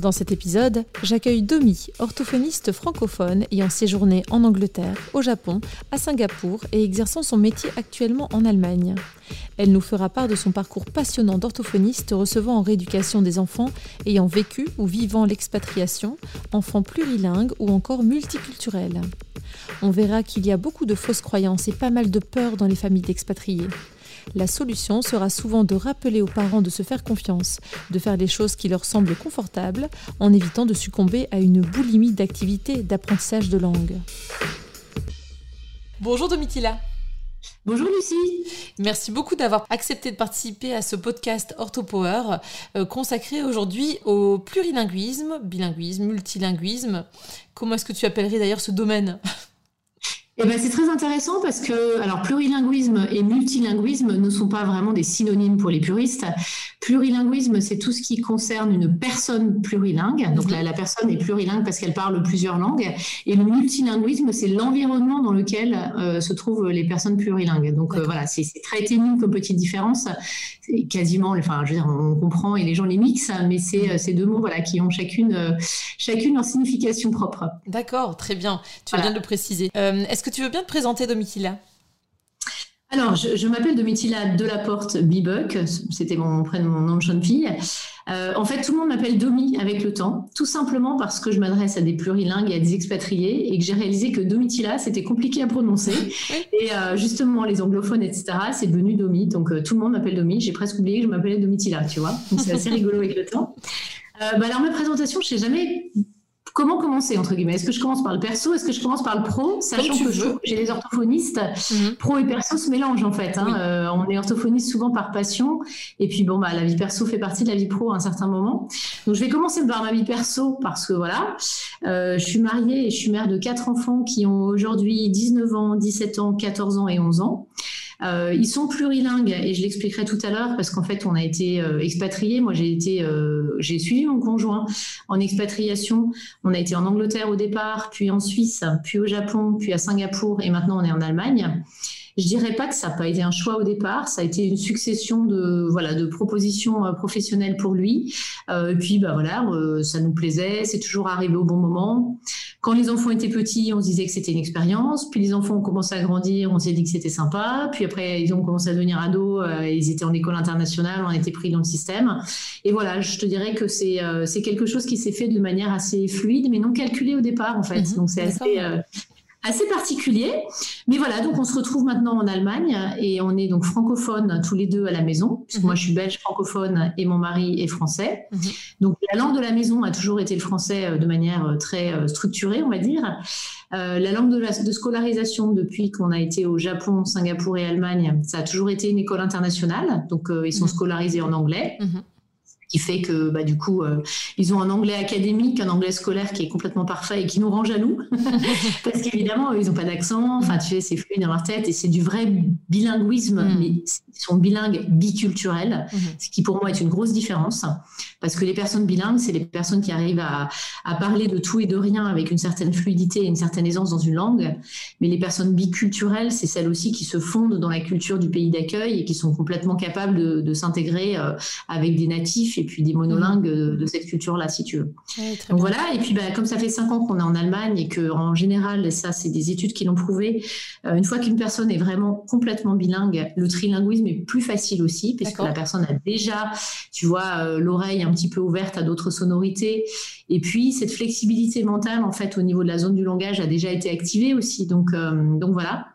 Dans cet épisode, j'accueille Domi, orthophoniste francophone ayant séjourné en Angleterre, au Japon, à Singapour et exerçant son métier actuellement en Allemagne. Elle nous fera part de son parcours passionnant d'orthophoniste recevant en rééducation des enfants ayant vécu ou vivant l'expatriation, enfants plurilingues ou encore multiculturels. On verra qu'il y a beaucoup de fausses croyances et pas mal de peur dans les familles d'expatriés. La solution sera souvent de rappeler aux parents de se faire confiance, de faire les choses qui leur semblent confortables, en évitant de succomber à une boulimie d'activité d'apprentissage de langue. Bonjour Domitila. Bonjour Lucie. Merci beaucoup d'avoir accepté de participer à ce podcast OrthoPower euh, consacré aujourd'hui au plurilinguisme, bilinguisme, multilinguisme. Comment est-ce que tu appellerais d'ailleurs ce domaine? Eh ben, c'est très intéressant parce que alors plurilinguisme et multilinguisme ne sont pas vraiment des synonymes pour les puristes. Plurilinguisme, c'est tout ce qui concerne une personne plurilingue. Donc la, personne est plurilingue parce qu'elle parle plusieurs langues. Et le multilinguisme, c'est l'environnement dans lequel euh, se trouvent les personnes plurilingues. Donc euh, voilà, c'est très ténu comme petite différence. C'est quasiment, enfin, je veux dire, on comprend et les gens les mixent, mais c'est euh, ces deux mots voilà qui ont chacune, chacune leur signification propre. D'accord, très bien. Tu viens de le préciser. Est-ce que tu veux bien te présenter, Domitila alors, je, m'appelle Domitila Delaporte Bibuck, c'était mon prénom, mon nom de jeune fille. Euh, en fait, tout le monde m'appelle Domi avec le temps, tout simplement parce que je m'adresse à des plurilingues et à des expatriés et que j'ai réalisé que Domitila, c'était compliqué à prononcer. Et euh, justement, les anglophones, etc., c'est devenu Domi. Donc, euh, tout le monde m'appelle Domi. J'ai presque oublié que je m'appelais Domitila, tu vois. Donc, c'est assez rigolo avec le temps. Bah, alors, ma présentation, je ne sais jamais comment commencer entre guillemets? Est-ce que je commence par le perso? Est-ce que je commence par le pro? Sachant que j'ai les orthophonistes, mhm. pro et perso se mélangent en fait. Hein. Euh, on est orthophoniste souvent par passion, et puis bon bah la vie perso fait partie de la vie pro à un certain moment. Donc je vais commencer par ma vie perso parce que voilà, euh, je suis mariée et je suis mère de quatre enfants qui ont aujourd'hui 19 ans, 17 ans, 14 ans et 11 ans. Euh, ils sont plurilingues et je l'expliquerai tout à l'heure parce qu'en fait on a été euh, expatriés. Moi j'ai été, euh, j'ai suivi mon conjoint en expatriation. On a été en Angleterre au départ, puis en Suisse, puis au Japon, puis à Singapour et maintenant on est en Allemagne. Je dirais pas que ça n'a pas été un choix au départ, ça a été une succession de voilà de propositions euh, professionnelles pour lui. Euh, et puis bah voilà, euh, ça nous plaisait, c'est toujours arrivé au bon moment. Quand les enfants étaient petits, on se disait que c'était une expérience. Puis les enfants ont commencé à grandir, on s'est dit que c'était sympa. Puis après, ils ont commencé à devenir ados, ils étaient en école internationale, on était pris dans le système. Et voilà, je te dirais que c'est c'est quelque chose qui s'est fait de manière assez fluide, mais non calculée au départ en fait. Mhm. Donc c'est assez assez particulier. Mais voilà, donc on se retrouve maintenant en Allemagne et on est donc francophones tous les deux à la maison, puisque moi je suis belge francophone et mon mari est français. Mhm. Donc la langue de la maison a toujours été le français euh, de manière euh, très euh, structurée, on va dire. la langue de, la, de scolarisation depuis qu'on a été au Japon, Singapour et Allemagne, ça a toujours été une école internationale. Donc ils sont mhm. scolarisés en anglais. Qui fait que bah, du coup, euh, ils ont un anglais académique, un anglais scolaire qui est complètement parfait et qui nous rend jaloux. Parce qu'évidemment, ils n'ont pas d'accent, enfin, tu sais, c'est fluide dans leur tête et c'est du vrai bilinguisme, mm. mais ils sont bilingues biculturels, mm-hmm. ce qui pour moi est une grosse différence. Parce que les personnes bilingues, c'est les personnes qui arrivent à, à, parler de tout et de rien avec une certaine fluidité et une certaine aisance dans une langue. Mais les personnes biculturelles, c'est celles aussi qui se fondent dans la culture du pays d'accueil et qui sont complètement capables de, de s'intégrer euh, avec des natifs et puis des monolingues mhm. de, cette culture-là, si tu veux. Donc voilà, et puis bah, comme ça fait cinq ans qu'on est en Allemagne et que en général, et ça c'est des études qui l'ont prouvé, euh, une fois qu'une personne est vraiment complètement bilingue, le trilinguisme est plus facile aussi, puisque la personne a déjà, tu vois, euh, l'oreille un petit peu ouverte à d'autres sonorités. Et puis cette flexibilité mentale, en fait, au niveau de la zone du langage, a déjà été activée aussi. Donc, euh, donc voilà.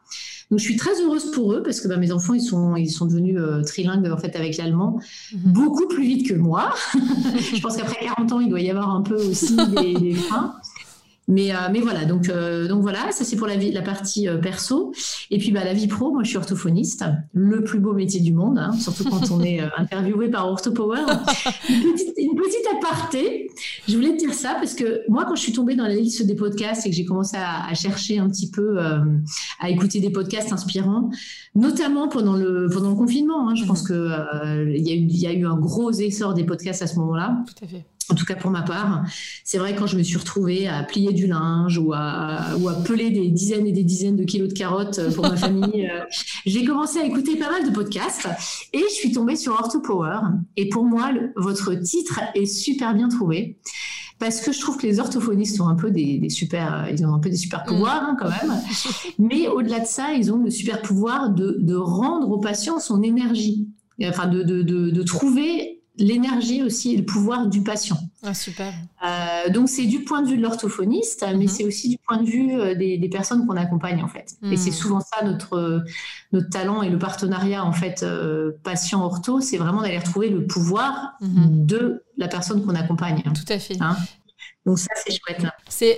Donc je suis très heureuse pour eux parce que bah, mes enfants ils sont ils sont devenus euh, trilingues en fait avec l'allemand mhm. beaucoup plus vite que moi. je pense qu'après 40 ans il doit y avoir un peu aussi des, freins. Mais, euh, mais voilà, donc, euh, donc voilà, ça c'est pour la, vie, la partie euh, perso. Et puis bah, la vie pro, moi je suis orthophoniste, le plus beau métier du monde, hein, surtout quand on est interviewé par OrthoPower. Une petite, une petite aparté, je voulais te dire ça parce que moi quand je suis tombée dans la liste des podcasts et que j'ai commencé à, chercher un petit peu, à écouter des podcasts inspirants, notamment pendant le, pendant le confinement, hein, je pense mhm. qu'il y, y, a eu un gros essor des podcasts à ce moment-là. Tout à fait en tout cas pour ma part. C'est vrai quand je me suis retrouvée à plier du linge ou à, ou à peler des dizaines et des dizaines de kilos de carottes pour ma famille, euh, j'ai commencé à écouter pas mal de podcasts et je suis tombée sur Orthopower. Et pour moi, votre titre est super bien trouvé parce que je trouve que les orthophonistes ont un peu des, super, ils ont un peu des super pouvoirs hein, quand même. Mais au-delà de ça, ils ont le super pouvoir de, de rendre au patient son énergie, enfin de, de, de trouver l'énergie aussi et le pouvoir du patient. Ah, super. Euh, donc c'est du point de vue de l'orthophoniste, mais mhm. c'est aussi du point de vue euh, des, personnes qu'on accompagne en fait. Et c'est mhm. souvent ça notre notre talent et le partenariat en fait euh, patient ortho, c'est vraiment d'aller retrouver le pouvoir mhm. de la personne qu'on accompagne. Tout à fait. Hein donc ça, c'est chouette.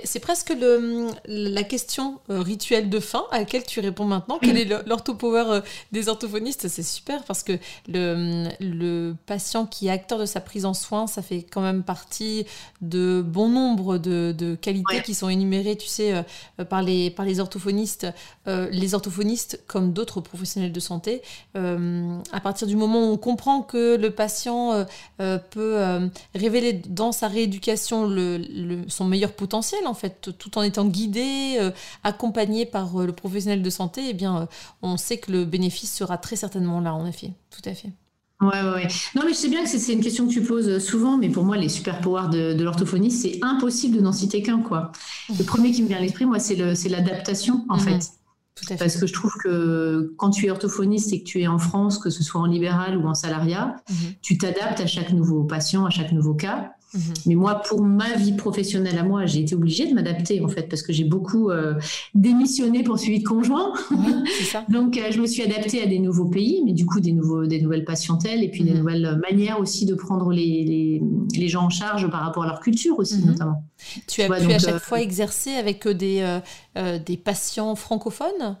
C'est presque le, la question euh, rituelle de fin à laquelle tu réponds maintenant. Quel est l'orthopower euh, des orthophonistes? C'est super parce que le, le, patient qui est acteur de sa prise en soin, ça fait quand même partie de bon nombre de, de qualités qui sont énumérées, tu sais, euh, par, les, par les orthophonistes. les orthophonistes, comme d'autres professionnels de santé, à partir du moment où on comprend que le patient peut révéler dans sa rééducation le son meilleur potentiel en fait, tout en étant guidé, euh, accompagné par euh, le professionnel de santé, eh bien, euh, on sait que le bénéfice sera très certainement là, en effet. Tout à fait. Ouais, ouais, Non, mais je sais bien que c'est une question que tu poses souvent, mais pour moi, les super pouvoirs de, l'orthophonie, c'est impossible de n'en citer qu'un, quoi. Le premier qui me vient à l'esprit, moi, c'est l'adaptation, en mhm. fait. Parce que je trouve que quand tu es orthophoniste et que tu es en France, que ce soit en libéral ou en salariat, mhm. tu t'adaptes à chaque nouveau patient, à chaque nouveau cas. Mhm. Mais moi, pour ma vie professionnelle à moi, j'ai été obligée de m'adapter en fait parce que j'ai beaucoup euh, démissionné pour suivi de conjoint. Donc, euh, je me suis adaptée à des nouveaux pays, mais du coup des nouveaux, des nouvelles patientèles et puis des mhm. nouvelles manières aussi de prendre les, les, les, gens en charge par rapport à leur culture aussi notamment. Tu as pu à chaque euh, fois exercer avec des des patients francophones?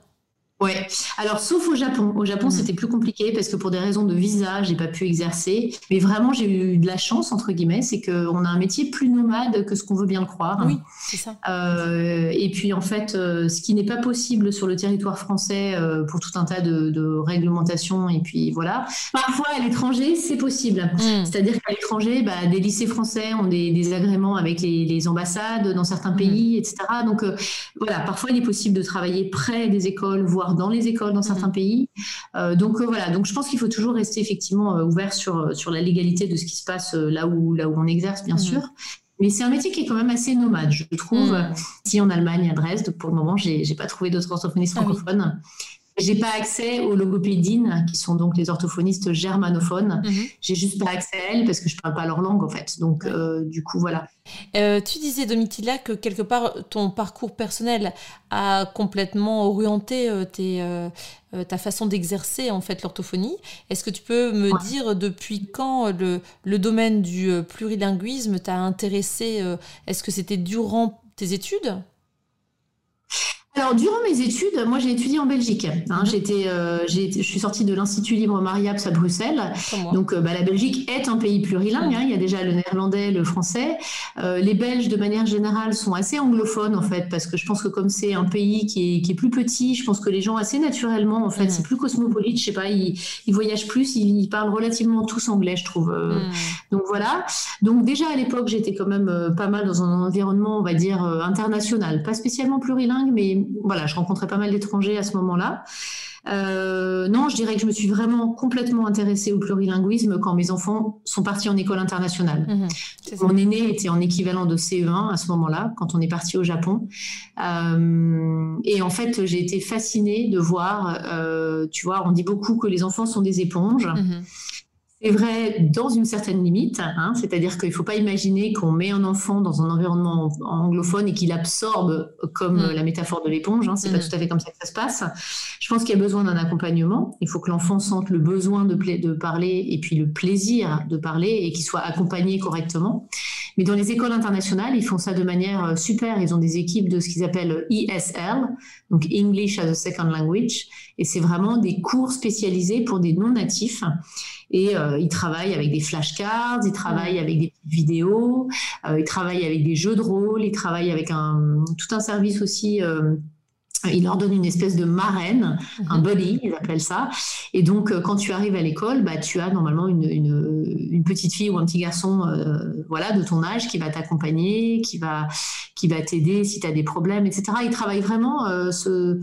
Ouais. Alors, sauf au Japon. Au Japon, mm. c'était plus compliqué parce que pour des raisons de visa, j'ai pas pu exercer. Mais vraiment, j'ai eu de la chance entre guillemets, c'est qu'on a un métier plus nomade que ce qu'on veut bien le croire. Oui, c'est ça. Euh, et puis, en fait, euh, ce qui n'est pas possible sur le territoire français euh, pour tout un tas de, de, réglementations. Et puis voilà. Parfois, à l'étranger, c'est possible. Mm. C'est-à-dire qu'à l'étranger, bah, des lycées français ont des, des agréments avec les, les, ambassades dans certains mm. pays, etc. Donc voilà, parfois, il est possible de travailler près des écoles, voire dans les écoles dans certains mhm. pays. Euh, donc euh, voilà, donc je pense qu'il faut toujours rester effectivement euh, ouvert sur, sur la légalité de ce qui se passe là où, là où on exerce, bien mhm. sûr. Mais c'est un métier qui est quand même assez nomade, je trouve. Mhm. Si en Allemagne, à Dresde, pour le moment, j'ai n'ai pas trouvé d'autres orthophonistes ah francophones. J'ai pas accès aux logopédines, qui sont donc les orthophonistes germanophones. Mhm. J'ai juste pas accès à elles parce que je parle pas leur langue en fait. Donc euh, du coup voilà. Euh, tu disais Domitila que quelque part ton parcours personnel a complètement orienté euh, ta façon d'exercer en fait l'orthophonie. Est-ce que tu peux me dire depuis quand le, le domaine du plurilinguisme t'a intéressé Est-ce que c'était durant tes études? Alors, durant mes études, moi j'ai étudié en Belgique. Hein. Mhm. J'étais, euh, je suis sortie de l'Institut Libre Mariaps à Bruxelles. Donc, euh, bah, la Belgique est un pays plurilingue. Hein. Il y a déjà le néerlandais, le français. Euh, les Belges, de manière générale, sont assez anglophones en fait, parce que je pense que comme c'est un pays qui est, qui est, plus petit, je pense que les gens assez naturellement, en fait, mhm. c'est plus cosmopolite. Je sais pas, ils, ils voyagent plus, ils, parlent relativement tous anglais, je trouve. Mhm. Donc voilà. Donc déjà à l'époque, j'étais quand même pas mal dans un environnement, on va dire international, pas spécialement plurilingue, mais voilà, je rencontrais pas mal d'étrangers à ce moment-là. Euh, non, je dirais que je me suis vraiment complètement intéressée au plurilinguisme quand mes enfants sont partis en école internationale. Mhm, Mon aîné était en équivalent de CE1 à ce moment-là, quand on est parti au Japon. Euh, et en fait, j'ai été fascinée de voir, euh, tu vois, on dit beaucoup que les enfants sont des éponges. Mhm. C'est vrai dans une certaine limite, hein, c'est-à-dire qu'il ne faut pas imaginer qu'on met un enfant dans un environnement anglophone et qu'il absorbe comme mm. la métaphore de l'éponge. Hein, c'est pas mm. tout à fait comme ça que ça se passe. Je pense qu'il y a besoin d'un accompagnement. Il faut que l'enfant sente le besoin de, de, parler et puis le plaisir de parler et qu'il soit accompagné correctement. Mais dans les écoles internationales, ils font ça de manière super. Ils ont des équipes de ce qu'ils appellent ESL, donc English as a Second Language, et c'est vraiment des cours spécialisés pour des non-natifs. Et euh, ils travaillent avec des flashcards, ils travaillent avec des vidéos, euh, ils travaillent avec des jeux de rôle, ils travaillent avec un, tout un service aussi. Euh, ils leur donnent une espèce de marraine, un mhm. buddy, ils appellent ça. Et donc, quand tu arrives à l'école, bah, tu as normalement une, une, petite fille ou un petit garçon voilà, de ton âge qui va t'accompagner, qui va, qui va t'aider si tu as des problèmes, etc. Ils travaillent vraiment ce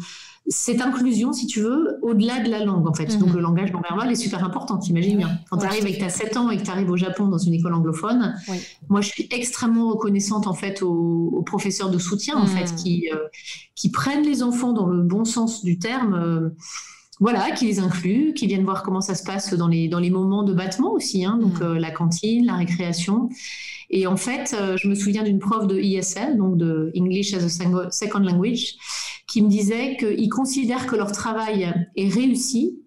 cette inclusion, si tu veux, au-delà de la langue, en fait. Donc, mhm. le langage non verbal est super important, t'imagines bien. Quand tu arrives avec ta 7 ans et que tu arrives au Japon dans une école anglophone, moi, je suis extrêmement reconnaissante, en fait, aux, professeurs de soutien, en fait, mhm. qui, euh, qui prennent les enfants dans le bon sens du terme. Euh, voilà, qui les incluent, qui viennent voir comment ça se passe dans les, dans les moments de battement aussi, hein, donc mhm. euh, la cantine, la récréation. Et en fait, je me souviens d'une prof de ISL, donc de English as a Second Language, qui me disaient qu'ils considèrent que leur travail est réussi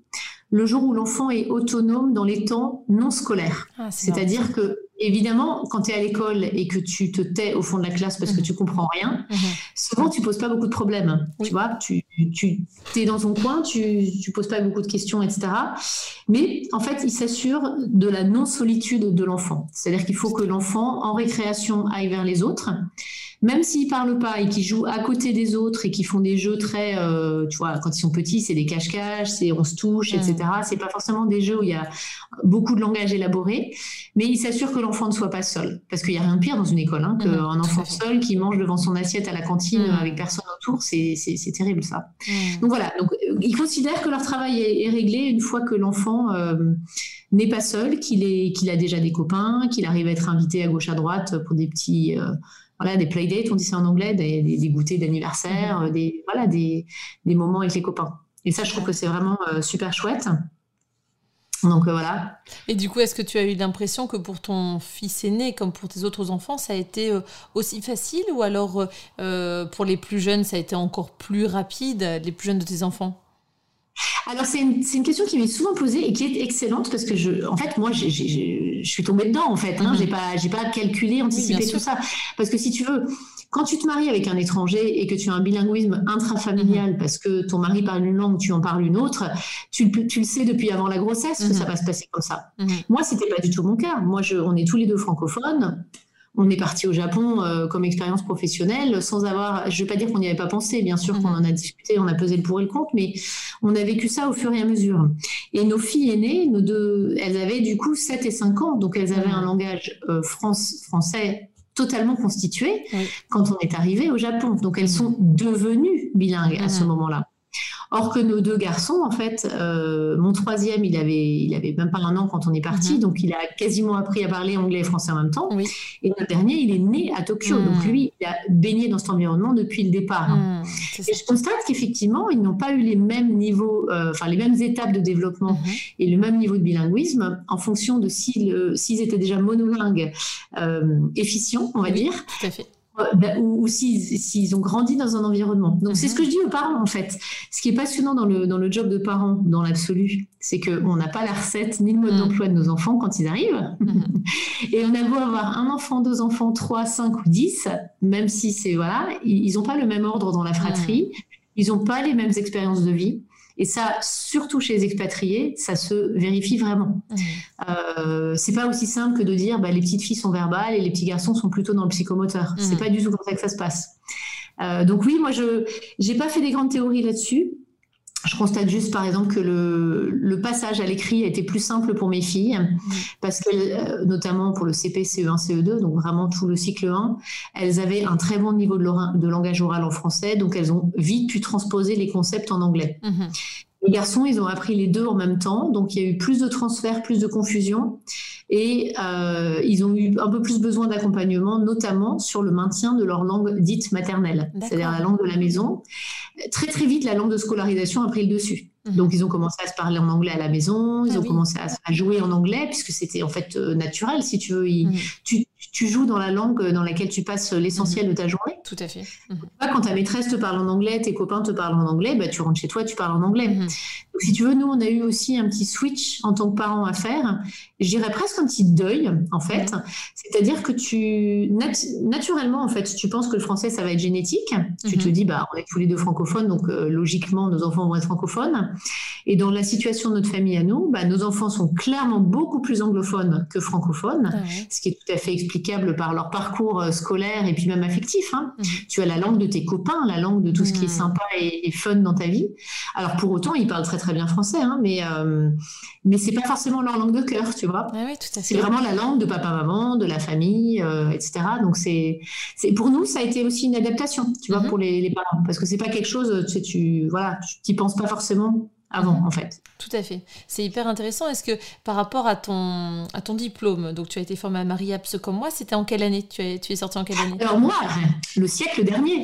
le jour où l'enfant est autonome dans les temps non scolaires. Ah, C'est-à-dire que, évidemment, quand tu es à l'école et que tu te tais au fond de la classe parce que mhm. tu comprends rien, mhm. souvent tu poses pas beaucoup de problèmes. Tu vois, tu, tu es dans ton coin, tu, tu poses pas beaucoup de questions, etc. Mais en fait, il s'assure de la non-solitude de l'enfant. C'est-à-dire qu'il faut que l'enfant, en récréation, aille vers les autres même s'ils parlent pas et qu'ils jouent à côté des autres et qu'ils font des jeux très, euh, tu vois, quand ils sont petits, c'est des cache-cache, c'est on se touche, etc. Mm. C'est pas forcément des jeux où il y a beaucoup de langage élaboré, mais ils s'assurent que l'enfant ne soit pas seul, parce qu'il y a rien de pire dans une école hein, qu'un mm, enfant seul qui mange devant son assiette à la cantine mm. avec personne autour, c'est terrible ça. Donc voilà, donc euh, ils considèrent que leur travail est, réglé une fois que l'enfant euh, n'est pas seul, qu'il qu'il a déjà des copains, qu'il arrive à être invité à gauche à droite pour des petits voilà, des playdates, on dit ça en anglais, des, des, goûters d'anniversaire, mhm. des, voilà, des, des, moments avec les copains. Et ça, je trouve que c'est vraiment euh, super chouette. Donc euh, voilà. Et du coup, est-ce que tu as eu l'impression que pour ton fils aîné, comme pour tes autres enfants, ça a été euh, aussi facile ou alors pour les plus jeunes, ça a été encore plus rapide, les plus jeunes de tes enfants? Alors, c'est une, une, question qui m'est souvent posée et qui est excellente parce que, je, en fait, moi, je suis tombée dedans, en fait. Hein, mhm. J'ai pas, j'ai pas calculé, anticipé tout ça. Parce que si tu veux, quand tu te maries avec un étranger et que tu as un bilinguisme intrafamilial mhm. parce que ton mari parle une langue, tu en parles une autre, tu, tu le sais depuis avant la grossesse que ça mhm. va se passer comme ça. Moi, c'était pas du tout mon cas. Moi, je, on est tous les deux francophones on est parti au Japon euh, comme expérience professionnelle sans avoir, je ne veux pas dire qu'on n'y avait pas pensé, bien sûr qu'on mhm. en a discuté, on a pesé le pour et le contre, mais on a vécu ça au fur et à mesure. Et nos filles aînées, nos deux, elles avaient du coup 7 et 5 ans, donc elles avaient un langage euh, français totalement constitué quand on est arrivé au Japon. Donc elles mhm. sont devenues bilingues à ce moment-là. Or que nos deux garçons, en fait, euh, mon troisième, il avait, il avait même pas un an quand on est parti, mhm. donc il a quasiment appris à parler anglais et français en même temps. Et notre dernier, il est né à Tokyo, donc mhm. lui, il a baigné dans cet environnement depuis le départ. Hein. Mhm, et je constate qu'effectivement, ils n'ont pas eu les mêmes niveaux, euh, enfin les mêmes étapes de développement et le même niveau de bilinguisme en fonction de s'ils étaient déjà monolingues euh, efficients, on va dire. Tout à fait bah, ou, s'ils ont grandi dans un environnement. Donc c'est ce que je dis aux parents en fait. Ce qui est passionnant dans le, dans le job de parent, dans l'absolu, c'est qu'on n'a pas la recette ni le mode mm. d'emploi de nos enfants quand ils arrivent. Mm-hmm. Et on a beau avoir un enfant, deux enfants, trois, cinq ou dix, même si c'est voilà, ils n'ont pas le même ordre dans la fratrie, ils n'ont pas les mêmes expériences de vie. Et ça, surtout chez les expatriés, ça se vérifie vraiment. Mmh. Euh, c'est pas aussi simple que de dire bah, les petites filles sont verbales et les petits garçons sont plutôt dans le psychomoteur. Ce C'est mmh. pas du tout comme ça que ça se passe. Euh, donc oui, moi je n'ai pas fait des grandes théories là-dessus. Je constate juste, par exemple, que le, passage à l'écrit a été plus simple pour mes filles, mmh. parce que, euh, notamment pour le CP, CE1, CE2, donc vraiment tout le cycle 1, elles avaient un très bon niveau de, de langage oral en français, donc elles ont vite pu transposer les concepts en anglais. Mmh. Les garçons, ils ont appris les deux en même temps, donc il y a eu plus de transferts, plus de confusion, et euh, ils ont eu un peu plus besoin d'accompagnement, notamment sur le maintien de leur langue dite maternelle, c'est-à-dire la langue de la maison. Très très vite, la langue de scolarisation a pris le dessus. Mhm. Donc, ils ont commencé à se parler en anglais à la maison, ils ah ont commencé à, jouer en anglais, puisque c'était en fait euh, naturel, si tu veux. Mhm. tu, tu, joues dans la langue dans laquelle tu passes l'essentiel mhm. de ta journée. Tout à fait. Quand ta maîtresse te parle en anglais, tes copains te parlent en anglais, bah, tu rentres chez toi, tu parles en anglais. Si tu veux, nous, on a eu aussi un petit switch en tant que parents à faire. Je dirais presque un petit deuil, en fait. C'est-à-dire que tu, naturellement, en fait, tu penses que le français, ça va être génétique. Tu te mhm. dis, bah, on est tous les deux francophones, donc euh, logiquement, nos enfants vont être francophones. Et dans la situation de notre famille à nous, bah, nos enfants sont clairement beaucoup plus anglophones que francophones, ah ce qui est tout à fait explicable par leur parcours euh, scolaire et puis même affectif. Hein. Mhm. Tu as la langue de tes copains, la langue de tout ce qui est mhm. sympa et, et, fun dans ta vie. Alors pour autant, ils parlent très très bien français, hein, mais euh, mais c'est pas forcément leur langue de cœur, tu vois. Ah c'est vraiment la langue de papa maman, de la famille, euh, etc. Donc c'est c'est pour nous ça a été aussi une adaptation, tu vois, mhm. pour les, les, parents, parce que c'est pas quelque chose, tu sais, tu voilà, tu penses pas forcément avant, mhm. en fait. Tout à fait. C'est hyper intéressant. Est-ce que par rapport à ton, à ton diplôme, donc tu as été formé à Marie Apps comme moi, c'était en quelle année? Tu es, tu es sorti en quelle année? Alors moi, le siècle dernier.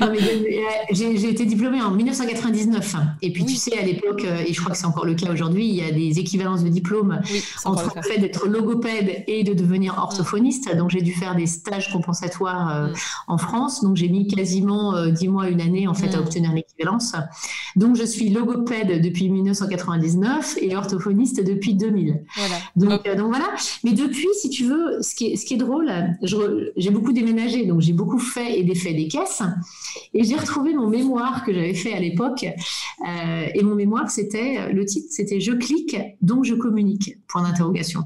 j'ai été diplômée en 1999. Et puis tu sais, à l'époque, euh, et je crois que c'est encore le cas aujourd'hui, il y a des équivalences de diplôme entre le, fait d'être logopède et de devenir orthophoniste. Donc j'ai dû faire des stages compensatoires euh, mm. en France. Donc j'ai mis quasiment euh, dix mois, une année en fait à mm. obtenir l'équivalence. Donc je suis logopède depuis 1999 et orthophoniste depuis 2000. Donc, euh, donc, voilà. Mais depuis, si tu veux, ce qui est, ce qui est drôle, j'ai beaucoup déménagé, donc j'ai beaucoup fait et défait des caisses. Et j'ai retrouvé mon mémoire que j'avais fait à l'époque. Euh, et mon mémoire, c'était, le titre, c'était Je clique, donc je communique. Point d'interrogation.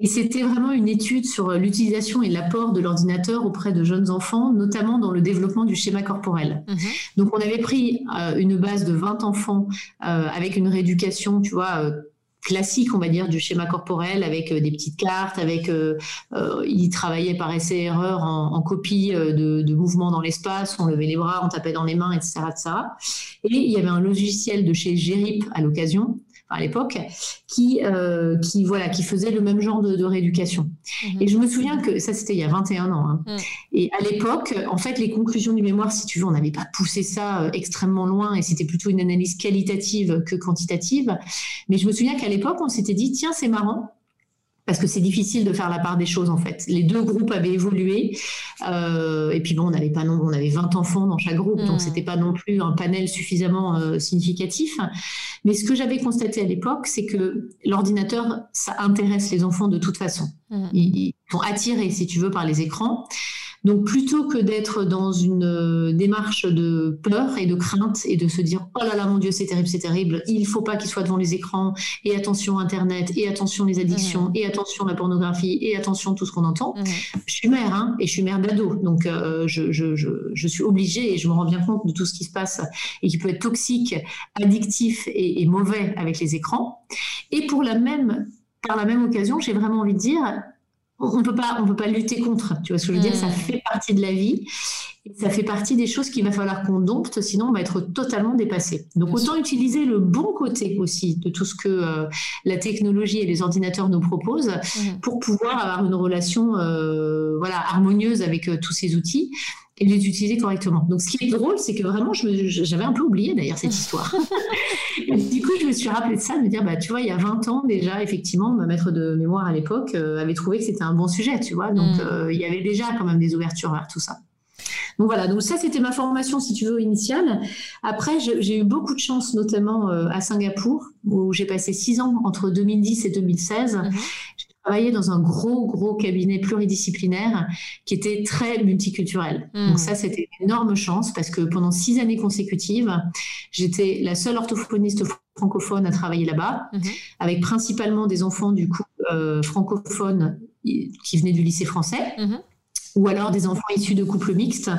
Et c'était vraiment une étude sur l'utilisation et l'apport de l'ordinateur auprès de jeunes enfants, notamment dans le développement du schéma corporel. Mhm. Donc, on avait pris euh, une base de 20 enfants euh, avec une rééducation, tu vois, euh, classique, on va dire, du schéma corporel avec des petites cartes, avec ils travaillaient par essai-erreur en, copie de, de, mouvements dans l'espace, on levait les bras, on tapait dans les mains, etc., etc. Et il y avait un logiciel de chez Gérip à l'occasion à l'époque, qui, euh, qui, voilà, qui faisait le même genre de, rééducation. Mhm. Et je me souviens que ça, c'était il y a 21 ans. Hein. Mhm. Et à l'époque, en fait, les conclusions du mémoire, si tu veux, on n'avait pas poussé ça euh, extrêmement loin et c'était plutôt une analyse qualitative que quantitative. Mais je me souviens qu'à l'époque, on s'était dit, tiens, c'est marrant parce que c'est difficile de faire la part des choses en fait. Les deux groupes avaient évolué euh, et puis bon, on n'avait pas non, on avait 20 enfants dans chaque groupe, donc hmm. c'était pas non plus un panel suffisamment euh, significatif. Mais ce que j'avais constaté à l'époque, c'est que l'ordinateur, ça intéresse les enfants de toute façon. Hmm. ils, sont attirés, si tu veux, par les écrans. Donc plutôt que d'être dans une euh, démarche de peur et de crainte et de se dire oh là là mon Dieu c'est terrible c'est terrible il faut pas qu'il soit devant les écrans et attention internet et attention les addictions mmh. et attention la pornographie et attention tout ce qu'on entend. Mmh. Je suis mère hein, et je suis mère d'ado donc euh, je, je, je, je, suis obligée et je me rends bien compte de tout ce qui se passe et qui peut être toxique, addictif et, et mauvais avec les écrans. Et pour la même par la même occasion, j'ai vraiment envie de dire, on peut pas, on peut pas lutter contre. Tu vois ce que je veux dire? Ça hmm. fait partie de la vie. Et ça fait partie des choses qu'il va falloir qu'on dompte, sinon on va être totalement dépassé. Donc autant utiliser le bon côté aussi de tout ce que euh, la technologie et les ordinateurs nous proposent hmm. pour pouvoir avoir une relation euh, voilà harmonieuse avec euh, tous ces outils et les utiliser correctement. Donc, ce qui est drôle, c'est que vraiment, j'avais un peu oublié d'ailleurs cette histoire. du coup, je me suis rappelé de ça, de me dire, bah, tu vois, il y a 20 ans déjà, effectivement, ma maître de mémoire à l'époque euh, avait trouvé que c'était un bon sujet, tu vois. Donc, mm. euh, il y avait déjà quand même des ouvertures vers tout ça. Donc voilà, donc ça c'était ma formation, si tu veux, initiale. Après, j'ai eu beaucoup de chance, notamment euh, à Singapour, où j'ai passé six ans entre 2010 et 2016 travaillé dans un gros, gros cabinet pluridisciplinaire qui était très multiculturel. Hmm. Donc ça, c'était une énorme chance parce que pendant six années consécutives, j'étais la seule orthophoniste francophone à travailler là-bas, hmm. avec principalement des enfants du coup euh, francophones qui venaient du lycée français. Hmm ou alors des enfants issus de couples mixtes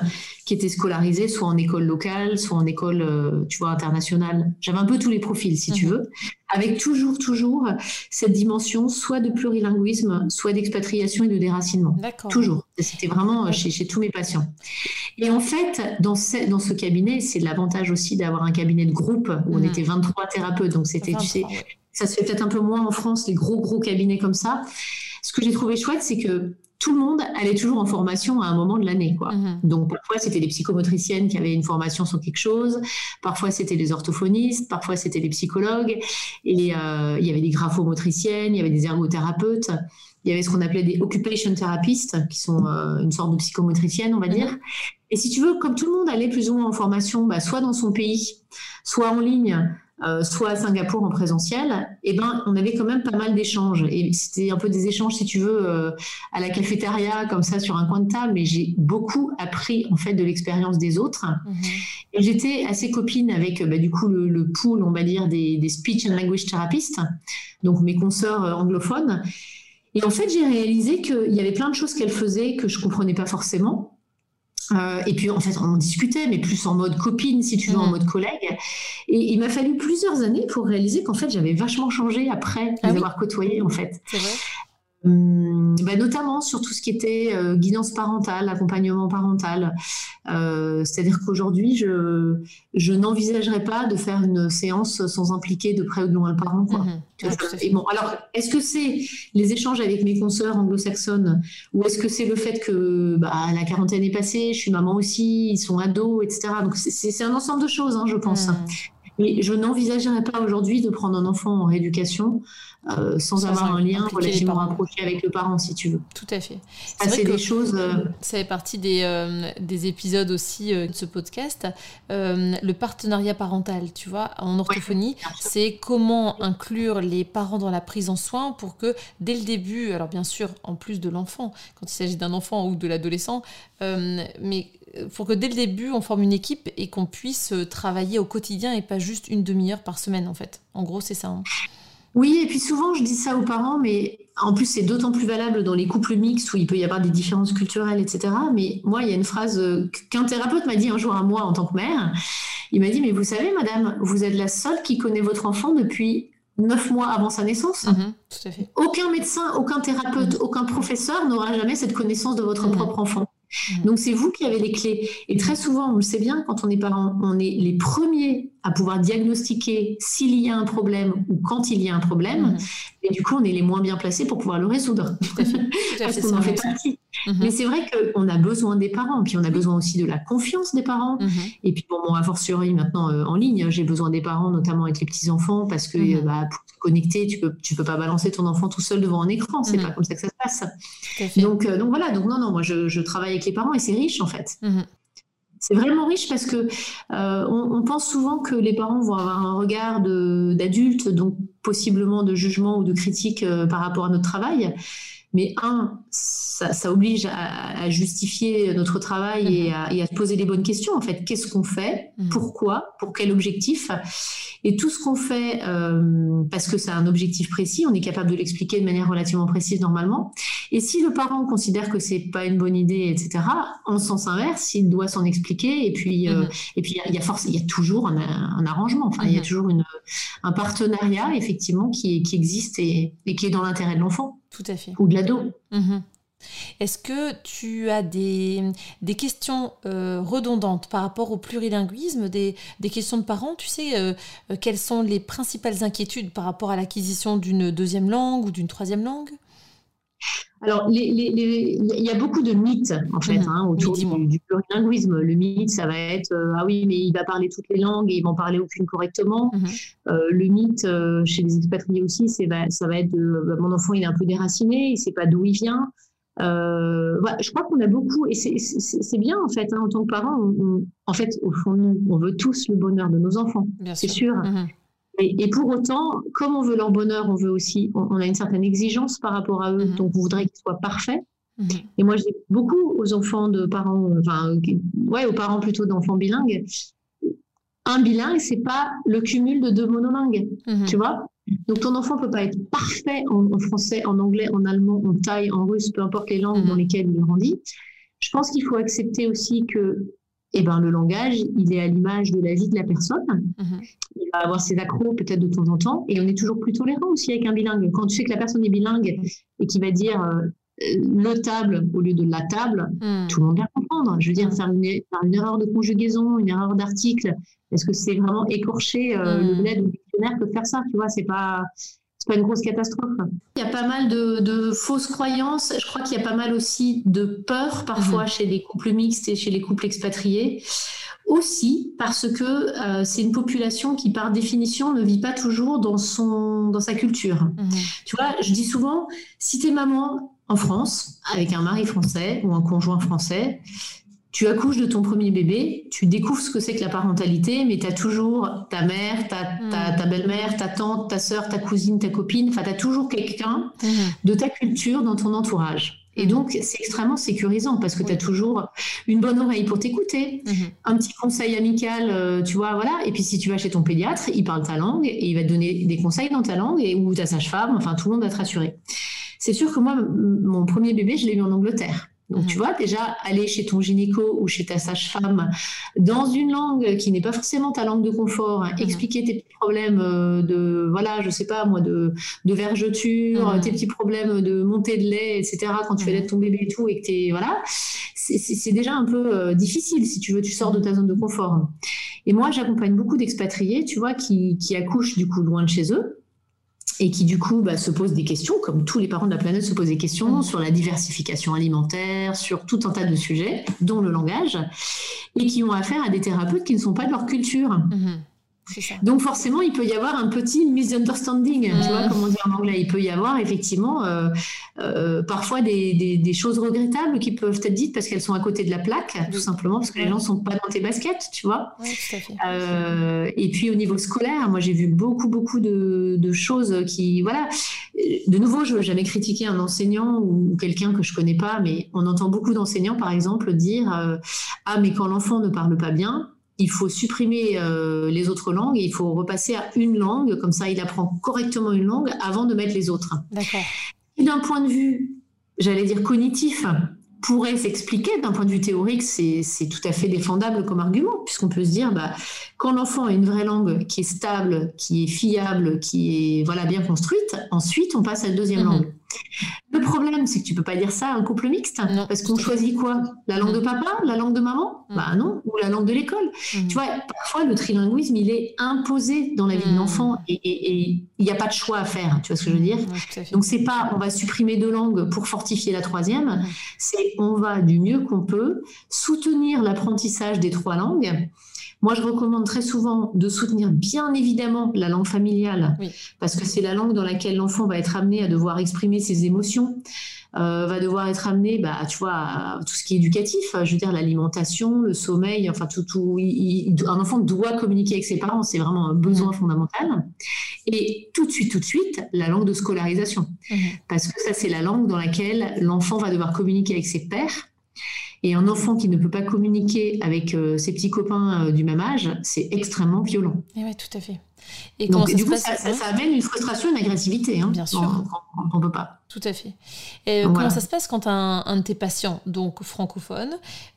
qui étaient scolarisés soit en école locale, soit en école, euh, tu vois, internationale. J'avais un peu tous les profils, si tu mhm. veux, avec toujours, toujours cette dimension soit de plurilinguisme, soit d'expatriation et de déracinement. Toujours. C'était vraiment euh, chez, tous mes patients. Et en fait, dans ce, dans ce cabinet, c'est l'avantage aussi d'avoir un cabinet de groupe où on mhm. était 23 thérapeutes. Donc c'était, tu sais, ça se fait peut-être un peu moins en France, les gros, gros cabinets comme ça. Ce que j'ai trouvé chouette, c'est que tout le monde allait toujours en formation à un moment de l'année. Quoi. Mhm. Donc parfois c'était les psychomotriciennes qui avaient une formation sur quelque chose, parfois c'était les orthophonistes, parfois c'était les psychologues, et euh, il y avait des graphomotriciennes, il y avait des ergothérapeutes, il y avait ce qu'on appelait des occupation therapists, qui sont euh, une sorte de psychomotriciennes, on va mhm. dire. Et si tu veux, comme tout le monde allait plus ou moins en formation, bah, soit dans son pays, soit en ligne, euh, soit à Singapour en présentiel, eh ben, on avait quand même pas mal d'échanges. Et c'était un peu des échanges, si tu veux, euh, à la cafétéria, comme ça, sur un coin de table. Mais j'ai beaucoup appris, en fait, de l'expérience des autres. Mhm. Et j'étais assez copine avec, bah, du coup, le, pool, on va dire, des, des speech and language therapists, donc mes consoeurs euh, anglophones. Et en fait, j'ai réalisé qu'il y avait plein de choses qu'elles faisaient que je comprenais pas forcément. Euh, et puis en fait, on discutait, mais plus en mode copine, si tu veux, en mm. mode collègue. Et il m'a fallu plusieurs années pour réaliser qu'en fait, j'avais vachement changé après ah les avoir côtoyés, en fait. C'est vrai. Hum, bah, notamment sur tout ce qui était euh, guidance parentale, accompagnement parental. Euh, c'est-à-dire qu'aujourd'hui, je, je n'envisagerais pas de faire une séance sans impliquer de près ou de loin le parent. Quoi. Mm-hmm. bon, alors, est-ce que c'est les échanges avec mes consoeurs anglo-saxonnes ou est-ce que c'est le fait que bah, la quarantaine est passée, je suis maman aussi, ils sont ados, etc. Donc, c'est un ensemble de choses, hein, je pense. Mais je n'envisagerais pas aujourd'hui de prendre un enfant en rééducation euh, sans, avoir un lien relativement rapproché avec le parent, si tu veux. Tout à fait. C'est des choses. Euh, Ça fait partie des, euh, des épisodes aussi de ce podcast. le partenariat parental, tu vois, en orthophonie, c'est comment inclure les parents dans la prise en soin pour que dès le début, alors bien sûr, en plus de l'enfant, quand il s'agit d'un enfant ou de l'adolescent, mais pour que dès le début, on forme une équipe et qu'on puisse travailler au quotidien et pas juste une demi-heure par semaine, en fait. En gros, c'est ça. Hein. Oui, et puis souvent, je dis ça aux parents, mais en plus, c'est d'autant plus valable dans les couples mixtes où il peut y avoir des différences culturelles, etc. Mais moi, il y a une phrase euh, qu'un thérapeute m'a dit un jour à moi en tant que mère. Il m'a dit, mais vous savez, madame, vous êtes la seule qui connaît votre enfant depuis neuf mois avant sa naissance. Mhm, tout à fait. Aucun médecin, aucun thérapeute, mhm. aucun professeur n'aura jamais cette connaissance de votre mhm. propre enfant. Donc c'est vous qui avez les clés. Et très souvent, on le sait bien, quand on est parent, on est les premiers à pouvoir diagnostiquer s'il y a un problème ou quand il y a un problème. Et du coup, on est les moins bien placés pour pouvoir le résoudre. Parce qu'on en fait partie. Mhm. Mais c'est vrai qu'on a besoin des parents, puis on a besoin aussi de la confiance des parents. Mhm. Et puis, bon, bon, a fortiori maintenant euh, en ligne, j'ai besoin des parents, notamment avec les petits-enfants, parce que mhm. bah, pour te connecter, tu peux, tu peux pas balancer ton enfant tout seul devant un écran. C'est pas comme ça que ça se passe. Donc, euh, donc voilà, donc non, non, moi je, je, travaille avec les parents et c'est riche en fait. C'est vraiment riche parce que euh, on, on, pense souvent que les parents vont avoir un regard d'adulte, donc possiblement de jugement ou de critique par rapport à notre travail. Mais un, ça, oblige à, justifier notre travail mhm. et, à, se poser les bonnes questions. En fait, qu'est-ce qu'on fait? Mhm. Pourquoi? Pour quel objectif? Et tout ce qu'on fait, euh, parce que c'est un objectif précis, on est capable de l'expliquer de manière relativement précise normalement. Et si le parent considère que c'est pas une bonne idée, etc., en sens inverse, il doit s'en expliquer. Et puis, euh, mhm. et puis il y a, force, il y a toujours un, arrangement. Enfin, il y a toujours une, un partenariat effectivement qui, qui existe et, et qui est dans l'intérêt de l'enfant. Tout à fait. Ou de l'ado. Mhm. Est-ce que tu as des, des questions euh, redondantes par rapport au plurilinguisme, des, des questions de parents Tu sais, euh, euh, quelles sont les principales inquiétudes par rapport à l'acquisition d'une deuxième langue ou d'une troisième langue? Alors, il y a beaucoup de mythes, en fait, mhm. hein, autour du, plurilinguisme. Le mythe, ça va être euh, ah oui, mais il va parler toutes les langues et il va en parler aucune correctement. Mhm. Euh, le mythe, euh, chez les expatriés aussi, c'est ça va être de bah, mon enfant, il est un peu déraciné, il ne sait pas d'où il vient. je crois qu'on a beaucoup, et c'est bien, en fait, hein, en tant que parents, en fait, au fond, nous, on veut tous le bonheur de nos enfants, c'est sûr. Mhm. Et, pour autant, comme on veut leur bonheur, on veut aussi, on, a une certaine exigence par rapport à eux, mhm. donc on voudrait qu'ils soient parfaits. Mhm. Et moi, je dis beaucoup aux enfants de parents, enfin, ouais, aux parents plutôt d'enfants bilingues. Un bilingue, c'est pas le cumul de deux monolingues, mhm. tu vois. Donc ton enfant peut pas être parfait en, français, en anglais, en allemand, en thaï, en russe, peu importe les langues dans lesquelles il grandit. Je pense qu'il faut accepter aussi que eh ben, le langage, il est à l'image de la vie de la personne. Mhm. Il va avoir ses accros peut-être de temps en temps. Et on est toujours plus tolérant aussi avec un bilingue. Quand tu sais que la personne est bilingue et qui va dire euh, le table au lieu de la table, mhm. tout le monde va comprendre. Je veux dire, faire une, erreur de conjugaison, une erreur d'article, est-ce que c'est vraiment écorcher euh, le mhm. bled ou le dictionnaire que faire ça Tu vois, c'est pas c'est pas une grosse catastrophe. Il y a pas mal de, fausses croyances. Je crois qu'il y a pas mal aussi de peur parfois mhm. chez les couples mixtes et chez les couples expatriés. Aussi parce que euh, c'est une population qui, par définition, ne vit pas toujours dans, son, dans sa culture. Mhm. Tu vois, je dis souvent, si tu es maman en France, avec un mari français ou un conjoint français, tu accouches de ton premier bébé, tu découvres ce que c'est que la parentalité, mais tu as toujours ta mère, ta, ta, ta belle-mère, ta tante, ta soeur, ta cousine, ta copine, enfin, tu as toujours quelqu'un de ta culture dans ton entourage. Et donc, c'est extrêmement sécurisant parce que tu as toujours une bonne oreille pour t'écouter, un petit conseil amical, euh, tu vois, voilà. Et puis, si tu vas chez ton pédiatre, il parle ta langue et il va te donner des conseils dans ta langue et ou ta sage-femme, enfin, tout le monde va te rassurer. C'est sûr que moi, mon premier bébé, je l'ai eu en Angleterre. Donc, tu vois, déjà, aller chez ton gynéco ou chez ta sage-femme dans une langue qui n'est pas forcément ta langue de confort, hein, expliquer tes petits problèmes euh, de, voilà, je sais pas, moi, de, de vergeture, tes petits problèmes de montée de lait, etc., quand tu fais ton bébé et tout, et que t'es, voilà, c'est déjà un peu euh, difficile si tu veux, tu sors de ta zone de confort. Et moi, j'accompagne beaucoup d'expatriés, tu vois, qui, qui accouchent du coup loin de chez eux et qui du coup bah, se posent des questions, comme tous les parents de la planète se posent des questions mmh. sur la diversification alimentaire, sur tout un tas de sujets, dont le langage, et qui ont affaire à des thérapeutes qui ne sont pas de leur culture. Mmh. Donc forcément, il peut y avoir un petit misunderstanding, tu vois, comme on dit en anglais. Il peut y avoir effectivement euh, euh, parfois des, choses regrettables qui peuvent être dites parce qu'elles sont à côté de la plaque, tout simplement parce que les gens sont pas dans tes baskets, tu vois. Euh, et puis au niveau scolaire, moi j'ai vu beaucoup beaucoup de, choses qui, voilà. De nouveau, je veux jamais critiquer un enseignant ou quelqu'un que je connais pas, mais on entend beaucoup d'enseignants, par exemple, dire ah mais quand l'enfant ne parle pas bien, il faut supprimer euh, les autres langues et il faut repasser à une langue, comme ça il apprend correctement une langue avant de mettre les autres. Et d'un point de vue, j'allais dire cognitif, pourrait s'expliquer d'un point de vue théorique, c'est tout à fait défendable comme argument, puisqu'on peut se dire, bah, quand l'enfant a une vraie langue qui est stable, qui est fiable, qui est voilà bien construite, ensuite on passe à la deuxième mhm. langue. Le problème, c'est que tu peux pas dire ça à un couple mixte, parce qu'on choisit quoi? La langue de mm. papa, la langue de maman? Mm. Bah non, ou la langue de l'école. Mm. Tu vois, parfois le trilinguisme, il est imposé dans la vie de l'enfant et il n'y a pas de choix à faire. Tu vois ce que je veux dire? Donc c'est pas, on va supprimer deux langues pour fortifier la troisième. C'est, on va du mieux qu'on peut soutenir l'apprentissage des trois langues moi, je recommande très souvent de soutenir bien évidemment la langue familiale, parce que c'est la langue dans laquelle l'enfant va être amené à devoir exprimer ses émotions, euh, va devoir être amené, bah, tu vois, à tout ce qui est éducatif, je veux dire l'alimentation, le sommeil, enfin tout, tout un enfant doit communiquer avec ses parents, c'est vraiment un besoin fondamental. Et tout de suite, tout de suite, la langue de scolarisation, mmh. parce que ça c'est la langue dans laquelle l'enfant va devoir communiquer avec ses pairs et un enfant qui ne peut pas communiquer avec euh, ses petits copains euh, du même âge, c'est extrêmement violent. Et oui, tout à fait. Et Donc, du coup, ça, amène une frustration, une agressivité. Hein, Bien sûr. on ne peut pas. Tout à fait. Et comment ça se passe quand un, un, de tes patients, donc francophone,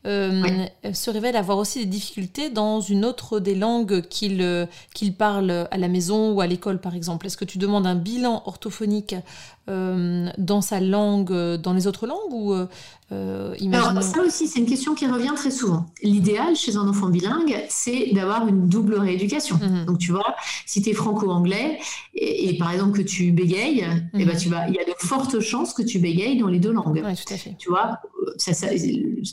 euh, se révèle avoir aussi des difficultés dans une autre des langues qu'il qu'il parle à la maison ou à l'école, par exemple? Est-ce que tu demandes un bilan orthophonique euh, dans sa langue, dans les autres langues ou euh, Alors, ça aussi, c'est une question qui revient très souvent. L'idéal chez un enfant bilingue, c'est d'avoir une double rééducation. Mhm. Donc, tu vois, si tu es franco-anglais et, par exemple que tu bégayes, et eh ben, mhm. tu vas, il y a de fortes chances que tu bégayes dans les deux langues. Oui, tout à fait. Tu vois, ça,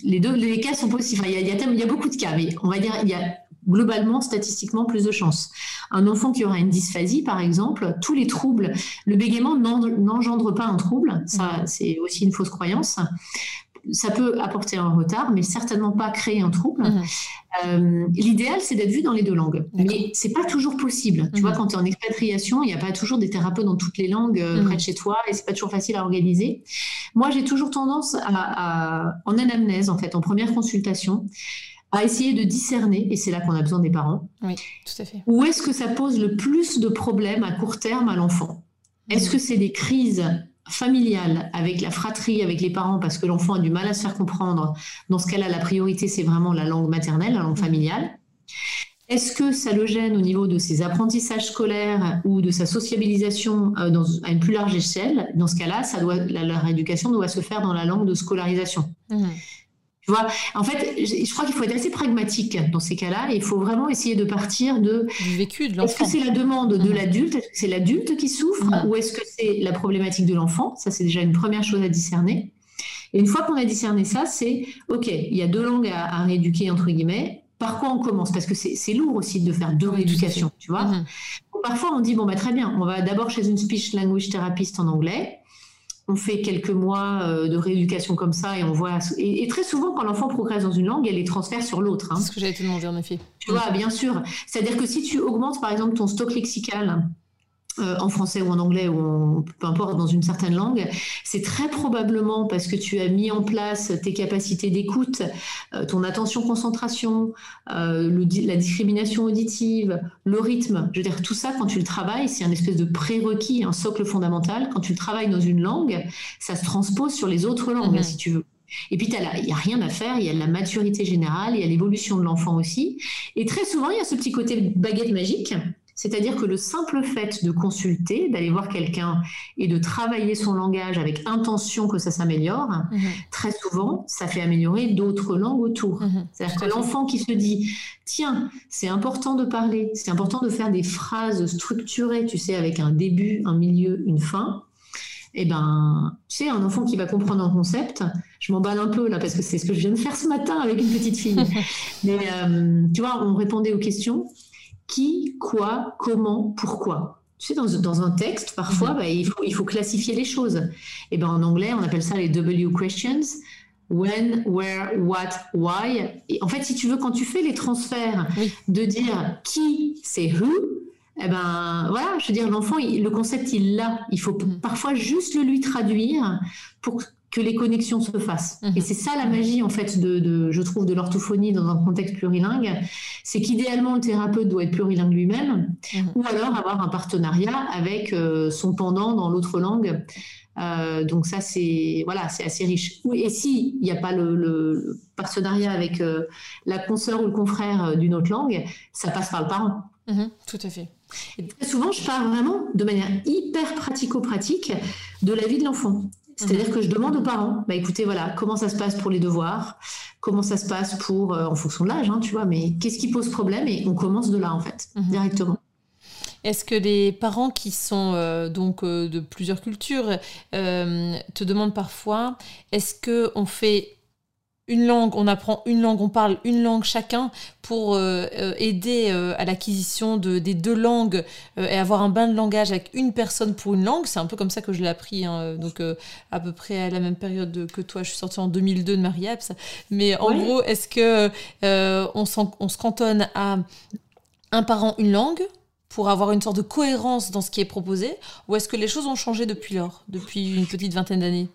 les deux les cas sont possibles. il, y a, il, y a, beaucoup de cas, mais on va dire il y a globalement, statistiquement, plus de chances. Un enfant qui aura une dysphasie, par exemple, tous les troubles, le bégaiement n'engendre pas un trouble, ça mhm. c'est aussi une fausse croyance ça peut apporter un retard, mais certainement pas créer un trouble. Mhm. Euh, l'idéal, c'est d'être vu dans les deux langues, mais c'est pas toujours possible. Tu vois, mhm. quand tu es en expatriation, il n'y a pas toujours des thérapeutes dans toutes les langues euh, mhm. près de chez toi, et c'est pas toujours facile à organiser. Moi, j'ai toujours tendance à, en anamnèse, en fait, en première consultation, à essayer de discerner, et c'est là qu'on a besoin des parents. Oui, tout à fait. Où est-ce que ça pose le plus de problèmes à court terme à l'enfant? Est-ce que c'est des crises familiale, avec la fratrie, avec les parents, parce que l'enfant a du mal à se faire comprendre, dans ce cas-là, la priorité, c'est vraiment la langue maternelle, la langue mm. familiale. Est-ce que ça le gêne au niveau de ses apprentissages scolaires ou de sa sociabilisation euh, à une plus large échelle Dans ce cas-là, ça doit, la, rééducation doit se faire dans la langue de scolarisation? Mm. Tu vois, en fait, je crois qu'il faut être assez pragmatique dans ces cas-là. il faut vraiment essayer de partir de. Du vécu de l'enfant. Est-ce que c'est la demande de mmh. l'adulte Est-ce que c'est l'adulte qui souffre mmh. Ou est-ce que c'est la problématique de l'enfant? Ça, c'est déjà une première chose à discerner. Et une fois qu'on a discerné ça, c'est OK, il y a deux langues à, rééduquer, entre guillemets. Par quoi on commence? Parce que c'est lourd aussi de faire deux rééducations, tu vois. Mmh. Parfois, on dit bon, bah, très bien, on va d'abord chez une speech language therapist en anglais on fait quelques mois euh, de rééducation comme ça et on voit. Et, très souvent, quand l'enfant progresse dans une langue, elle les transfère sur l'autre. Hein. C'est ce que j'avais te demander en effet. Tu vois, bien sûr. C'est-à-dire que si tu augmentes par exemple ton stock lexical euh, en français ou en anglais ou peu importe dans une certaine langue, c'est très probablement parce que tu as mis en place tes capacités d'écoute, euh, ton attention concentration, euh, la discrimination auditive, le rythme. Je veux dire tout ça quand tu le travailles, c'est un espèce de prérequis, un socle fondamental. Quand tu le travailles dans une langue, ça se transpose sur les autres langues mhm. si tu veux. Et puis, il n'y a rien à faire, il y a la maturité générale, il y a l'évolution de l'enfant aussi. Et très souvent, il y a ce petit côté baguette magique c'est-à-dire que le simple fait de consulter, d'aller voir quelqu'un et de travailler son langage avec intention que ça s'améliore, mhm. très souvent, ça fait améliorer d'autres langues autour. Mhm. C'est-à-dire que l'enfant qui se dit, tiens, c'est important de parler, c'est important de faire des phrases structurées, tu sais, avec un début, un milieu, une fin. Eh ben, tu sais, un enfant qui va comprendre un concept, je m'emballe un peu là parce que c'est ce que je viens de faire ce matin avec une petite fille. Mais euh, tu vois, on répondait aux questions qui, quoi, comment, pourquoi. Tu sais, dans, un texte, parfois, mhm. bah, il, faut, il faut classifier les choses. Et ben en anglais, on appelle ça les W questions. When, where, what, why. Et en fait, si tu veux, quand tu fais les transferts, de dire qui, c'est who, eh ben voilà, je veux dire, l'enfant, le concept, il l'a. Il faut mhm. parfois juste le lui traduire pour que les connexions se fassent. Mhm. Et c'est ça la magie, en fait, de, je trouve, de l'orthophonie dans un contexte plurilingue. C'est qu'idéalement, le thérapeute doit être plurilingue lui-même, mhm. ou alors avoir un partenariat avec euh, son pendant dans l'autre langue. Euh, donc ça, c'est voilà, c'est assez riche. Et s'il n'y a pas le, partenariat avec euh, la consoeur ou le confrère d'une autre langue, ça passe par le parent. Mhm, tout à fait. Et très souvent, je parle vraiment de manière hyper pratico-pratique de la vie de l'enfant. C'est-à-dire mhm. que je demande aux parents, bah écoutez, voilà, comment ça se passe pour les devoirs, comment ça se passe pour, euh, en fonction de l'âge, hein, tu vois, mais qu'est-ce qui pose problème? Et on commence de là en fait, mhm. directement. Est-ce que les parents qui sont euh, donc euh, de plusieurs cultures te demandent parfois, est-ce que on fait une langue, on apprend une langue, on parle une langue chacun pour euh, euh, aider euh, à l'acquisition de, des deux langues et avoir un bain de langage avec une personne pour une langue. C'est un peu comme ça que je l'ai appris, hein, donc à peu près à la même période que toi. Je suis sortie en 2002 de Marie-Abs. Mais en gros, est-ce que on, on se cantonne à un parent, une langue pour avoir une sorte de cohérence dans ce qui est proposé Ou est-ce que les choses ont changé depuis lors, depuis une petite vingtaine d'années?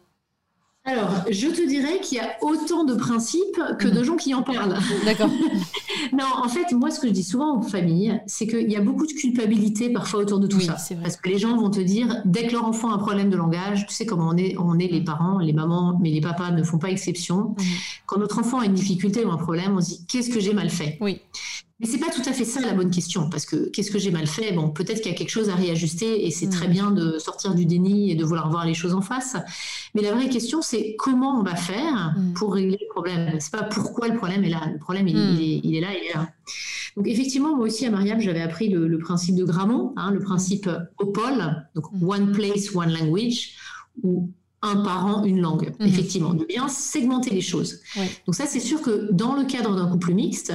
Alors, je te dirais qu'il y a autant de principes que de mhm. gens qui en parlent. D'accord. non, en fait, moi, ce que je dis souvent aux familles, c'est qu'il y a beaucoup de culpabilité parfois autour de tout ça. Parce que les gens vont te dire, dès que leur enfant a un problème de langage, tu sais comment on est, on est les parents, les mamans, mais les papas ne font pas exception. Mhm. Quand notre enfant a une difficulté ou un problème, on se dit, qu'est-ce que j'ai mal fait? Oui. Mais c'est pas tout à fait ça la bonne question, parce que qu'est-ce que j'ai mal fait? Bon, peut-être qu'il y a quelque chose à réajuster, et c'est très mm. bien de sortir du déni et de vouloir voir les choses en face. Mais la vraie question, c'est comment on va faire mm. pour régler le problème? C'est pas pourquoi le problème est là. Le problème, il, mm. est, il, est, là, il est là. Donc effectivement, moi aussi à Mariam, j'avais appris le, principe de Grammont, hein, le principe OPOL, donc One Place, One Language, ou un parent, une langue, mm-hmm. effectivement, de bien segmenter les choses. Donc ça, c'est sûr que dans le cadre d'un couple mixte,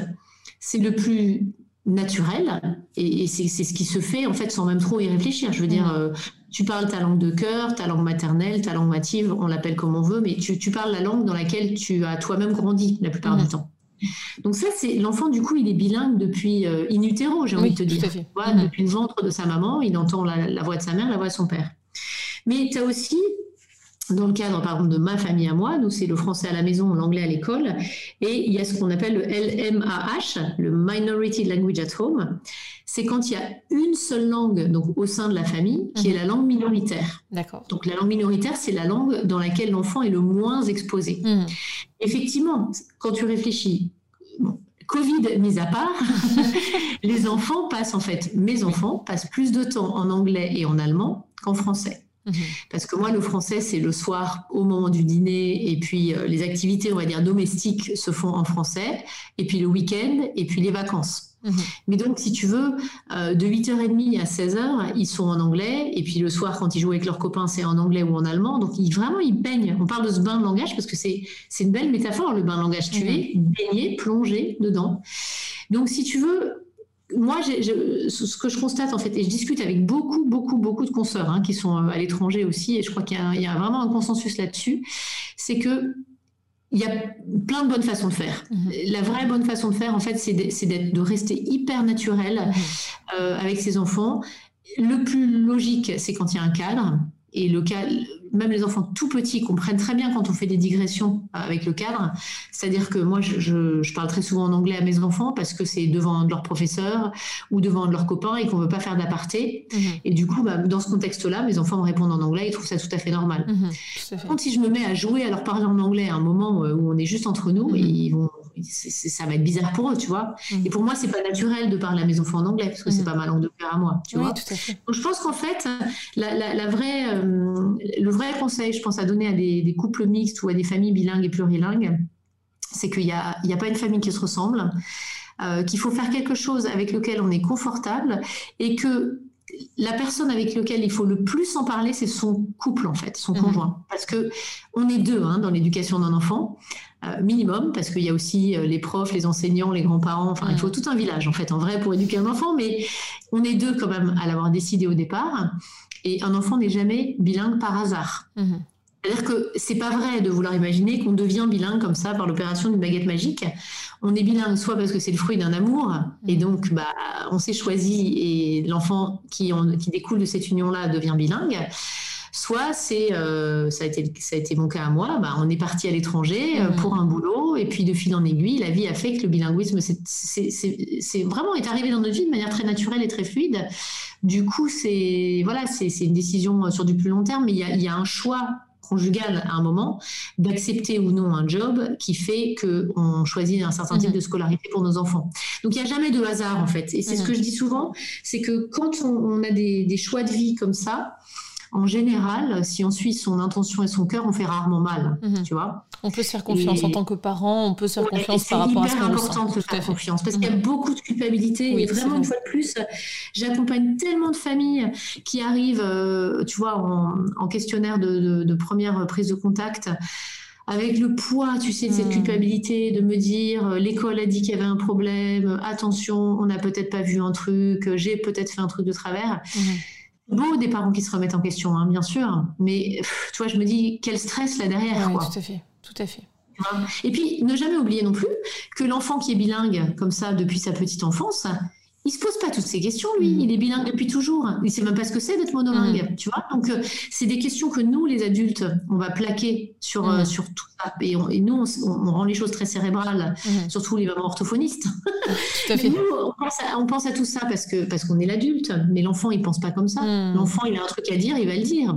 c'est le plus naturel et, c'est ce qui se fait en fait sans même trop y réfléchir. Je veux dire, euh, tu parles ta langue de cœur, ta langue maternelle, ta langue native, on l'appelle comme on veut, mais tu, parles la langue dans laquelle tu as toi-même grandi la plupart du temps. Donc ça, c'est l'enfant du coup, il est bilingue depuis euh, in utero, j'ai envie de te dire. Depuis le ventre de sa maman, il entend la, la, voix de sa mère, la voix de son père. Mais tu as aussi dans le cadre, par exemple, de ma famille à moi, nous, c'est le français à la maison, l'anglais à l'école, et il y a ce qu'on appelle le LMAH, le Minority Language at Home. C'est quand il y a une seule langue donc au sein de la famille qui est mhm. la langue minoritaire. D'accord. Donc la langue minoritaire, c'est la langue dans laquelle l'enfant est le moins exposé. Mhm. Effectivement, quand tu réfléchis, Covid mis à part, les enfants passent en fait, mes enfants passent plus de temps en anglais et en allemand qu'en français. Mhm. Parce que moi, le français, c'est le soir au moment du dîner, et puis euh, les activités, on va dire, domestiques se font en français, et puis le week-end, et puis les vacances. Mhm. Mais donc, si tu veux, euh, de 8h30 à 16h, ils sont en anglais, et puis le soir, quand ils jouent avec leurs copains, c'est en anglais ou en allemand. Donc, ils, vraiment, ils baignent. On parle de ce bain de langage parce que c'est une belle métaphore, le bain de langage. Tu mhm. es baigné, plongé dedans. Donc, si tu veux, moi, ce que je constate en fait, et je discute avec beaucoup, beaucoup, beaucoup de consoeurs hein, qui sont à l'étranger aussi, et je crois qu'il y, a vraiment un consensus là-dessus, c'est que il y a plein de bonnes façons de faire. Mhm. La vraie bonne façon de faire, en fait, c'est de, de, rester hyper naturel mhm. euh, avec ses enfants. Le plus logique, c'est quand il y a un cadre. Et le cas, même les enfants tout petits comprennent très bien quand on fait des digressions avec le cadre. C'est-à-dire que moi, je, je, parle très souvent en anglais à mes enfants parce que c'est devant leur professeur ou devant leurs copains et qu'on ne veut pas faire d'aparté. Mhm. Et du coup, bah, dans ce contexte-là, mes enfants me répondent en anglais, ils trouvent ça tout à fait normal. Mhm, Quand si je me mets à jouer à leur parler en anglais à un moment euh, où on est juste entre nous, mhm. ils vont ça va être bizarre pour eux, tu vois. Et pour moi, c'est pas naturel de parler à mes enfants en anglais parce que c'est pas ma langue de père à moi, tu vois. Tout à fait. Donc, je pense qu'en fait, la, la, vraie, euh, le vrai conseil, je pense, à donner à des, couples mixtes ou à des familles bilingues et plurilingues, c'est qu'il n'y a, a, pas une famille qui se ressemble, euh, qu'il faut faire quelque chose avec lequel on est confortable et que la personne avec laquelle il faut le plus en parler, c'est son couple en fait, son mhm. conjoint, parce que on est deux hein, dans l'éducation d'un enfant. Euh, minimum, parce qu'il y a aussi euh, les profs, les enseignants, les grands-parents, enfin, il faut tout un village, en fait, en vrai, pour éduquer un enfant, mais on est deux quand même à l'avoir décidé au départ. Et un enfant n'est jamais bilingue par hasard. Mhm. C'est-à-dire que c'est pas vrai de vouloir imaginer qu'on devient bilingue comme ça par l'opération d'une baguette magique. On est bilingue soit parce que c'est le fruit d'un amour et mhm. donc bah, on s'est choisi et l'enfant qui, qui découle de cette union-là devient bilingue. Soit c'est, euh, ça, a été, ça a été mon cas à moi, bah, on est parti à l'étranger euh, mmh. pour un boulot, et puis de fil en aiguille, la vie a fait que le bilinguisme, c'est vraiment est arrivé dans notre vie de manière très naturelle et très fluide. Du coup, c'est voilà, c'est une décision sur du plus long terme, mais il y a, y a un choix conjugal à un moment d'accepter ou non un job qui fait qu'on choisit un certain type mmh. de scolarité pour nos enfants. Donc il n'y a jamais de hasard en fait. Et c'est ce que je dis souvent, c'est que quand on, a des, des, choix de vie comme ça, en général, si on suit son intention et son cœur, on fait rarement mal, mhm. tu vois. On peut se faire confiance en tant que parent, on peut se faire confiance par rapport à ce qu'on C'est important de se faire confiance parce qu'il y a mhm. beaucoup de culpabilité et vraiment une fois de plus, j'accompagne tellement de familles qui arrivent, euh, tu vois, en, questionnaire de, première prise de contact avec le poids, tu sais, de cette mhm. culpabilité, de me dire euh, l'école a dit qu'il y avait un problème, attention, on n'a peut-être pas vu un truc, j'ai peut-être fait un truc de travers beau des parents qui se remettent en question, hein, bien sûr, mais tu vois, je me dis quel stress là derrière. Oui, tout à fait, tout à fait. Et puis, ne jamais oublier non plus que l'enfant qui est bilingue comme ça depuis sa petite enfance, il se pose pas toutes ces questions, lui. Mm. Il est bilingue depuis toujours. Il sait même pas ce que c'est d'être monolingue, mm. tu vois. Donc, euh, c'est des questions que nous, les adultes, on va plaquer sur, euh, mm. sur tout ça. Et, nous, on, rend les choses très cérébrales, surtout les mamans orthophonistes. Tout à fait. nous, on pense, à, tout ça parce que parce qu'on est l'adulte. Mais l'enfant, il pense pas comme ça. L'enfant, il a un truc à dire, il va le dire.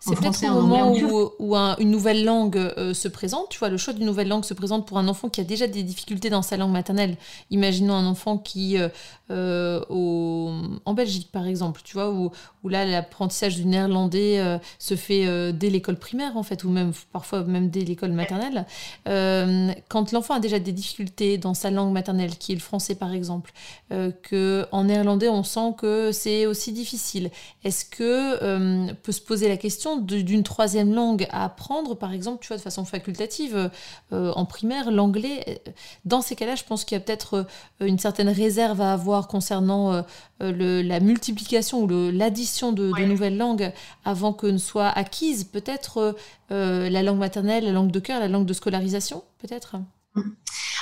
C'est peut-être au moment où, une nouvelle langue euh, se présente, tu vois, le choix d'une nouvelle langue se présente pour un enfant qui a déjà des difficultés dans sa langue maternelle. Imaginons un enfant qui, euh, euh, en Belgique par exemple, tu vois, où, où là l'apprentissage du néerlandais se fait dès l'école primaire en fait, ou même parfois même dès l'école maternelle. quand l'enfant a déjà des difficultés dans sa langue maternelle, qui est le français par exemple, que en néerlandais on sent que c'est aussi difficile. Est-ce que peut se poser la question d'une troisième langue à apprendre, par exemple, tu vois, de façon facultative euh, en primaire, l'anglais. Dans ces cas-là, je pense qu'il y a peut-être euh, une certaine réserve à avoir concernant euh, le, la multiplication ou l'addition de, de, nouvelles langues avant que ne soit acquise peut-être la langue maternelle, la langue de cœur, la langue de scolarisation, peut-être?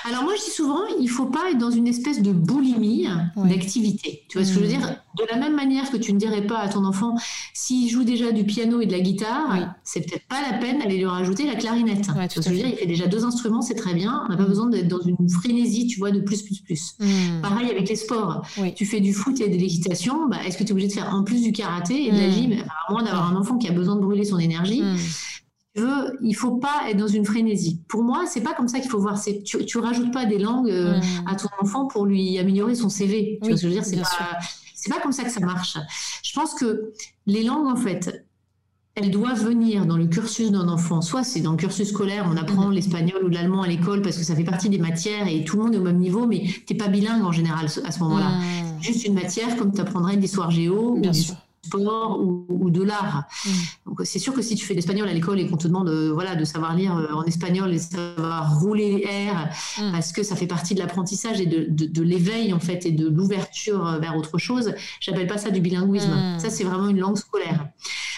Alors moi je dis souvent, il ne faut pas être dans une espèce de boulimie d'activité. Tu vois ce que je veux mmh. dire? De la même manière que tu ne dirais pas à ton enfant, s'il joue déjà du piano et de la guitare, c'est peut-être pas la peine d'aller lui rajouter la clarinette. Ouais, ce que je veux dire? Il fait déjà deux instruments, c'est très bien. On n'a pas mmh. besoin d'être dans une frénésie, tu vois, de plus, plus, plus. Mmh. Pareil avec les sports. Tu fais du foot et de l'équitation, bah, est-ce que tu es obligé de faire en plus du karaté et de la gym? À moins d'avoir un enfant qui a besoin de brûler son énergie veux, il faut pas être dans une frénésie. Pour moi, c'est pas comme ça qu'il faut voir. Tu, tu rajoutes pas des langues euh, mmh. à ton enfant pour lui améliorer son CV. Tu vois ce que je veux dire? C'est pas, c'est pas comme ça que ça marche. Je pense que les langues, en fait, elles doivent venir dans le cursus d'un enfant. Soit c'est dans le cursus scolaire, on apprend mmh. l'espagnol ou l'allemand à l'école parce que ça fait partie des matières et tout le monde est au même niveau, mais t'es pas bilingue en général à ce moment-là. Mmh. Juste une matière comme tu apprendrais une histoire géo. Bien sûr sport ou, de l'art. Mm. Donc c'est sûr que si tu fais l'espagnol à l'école et qu'on te demande euh, voilà, de savoir lire en espagnol et de savoir rouler les R, mm. parce que ça fait partie de l'apprentissage et de, de, l'éveil en fait et de l'ouverture vers autre chose, j'appelle pas ça du bilinguisme. Mm. Ça c'est vraiment une langue scolaire.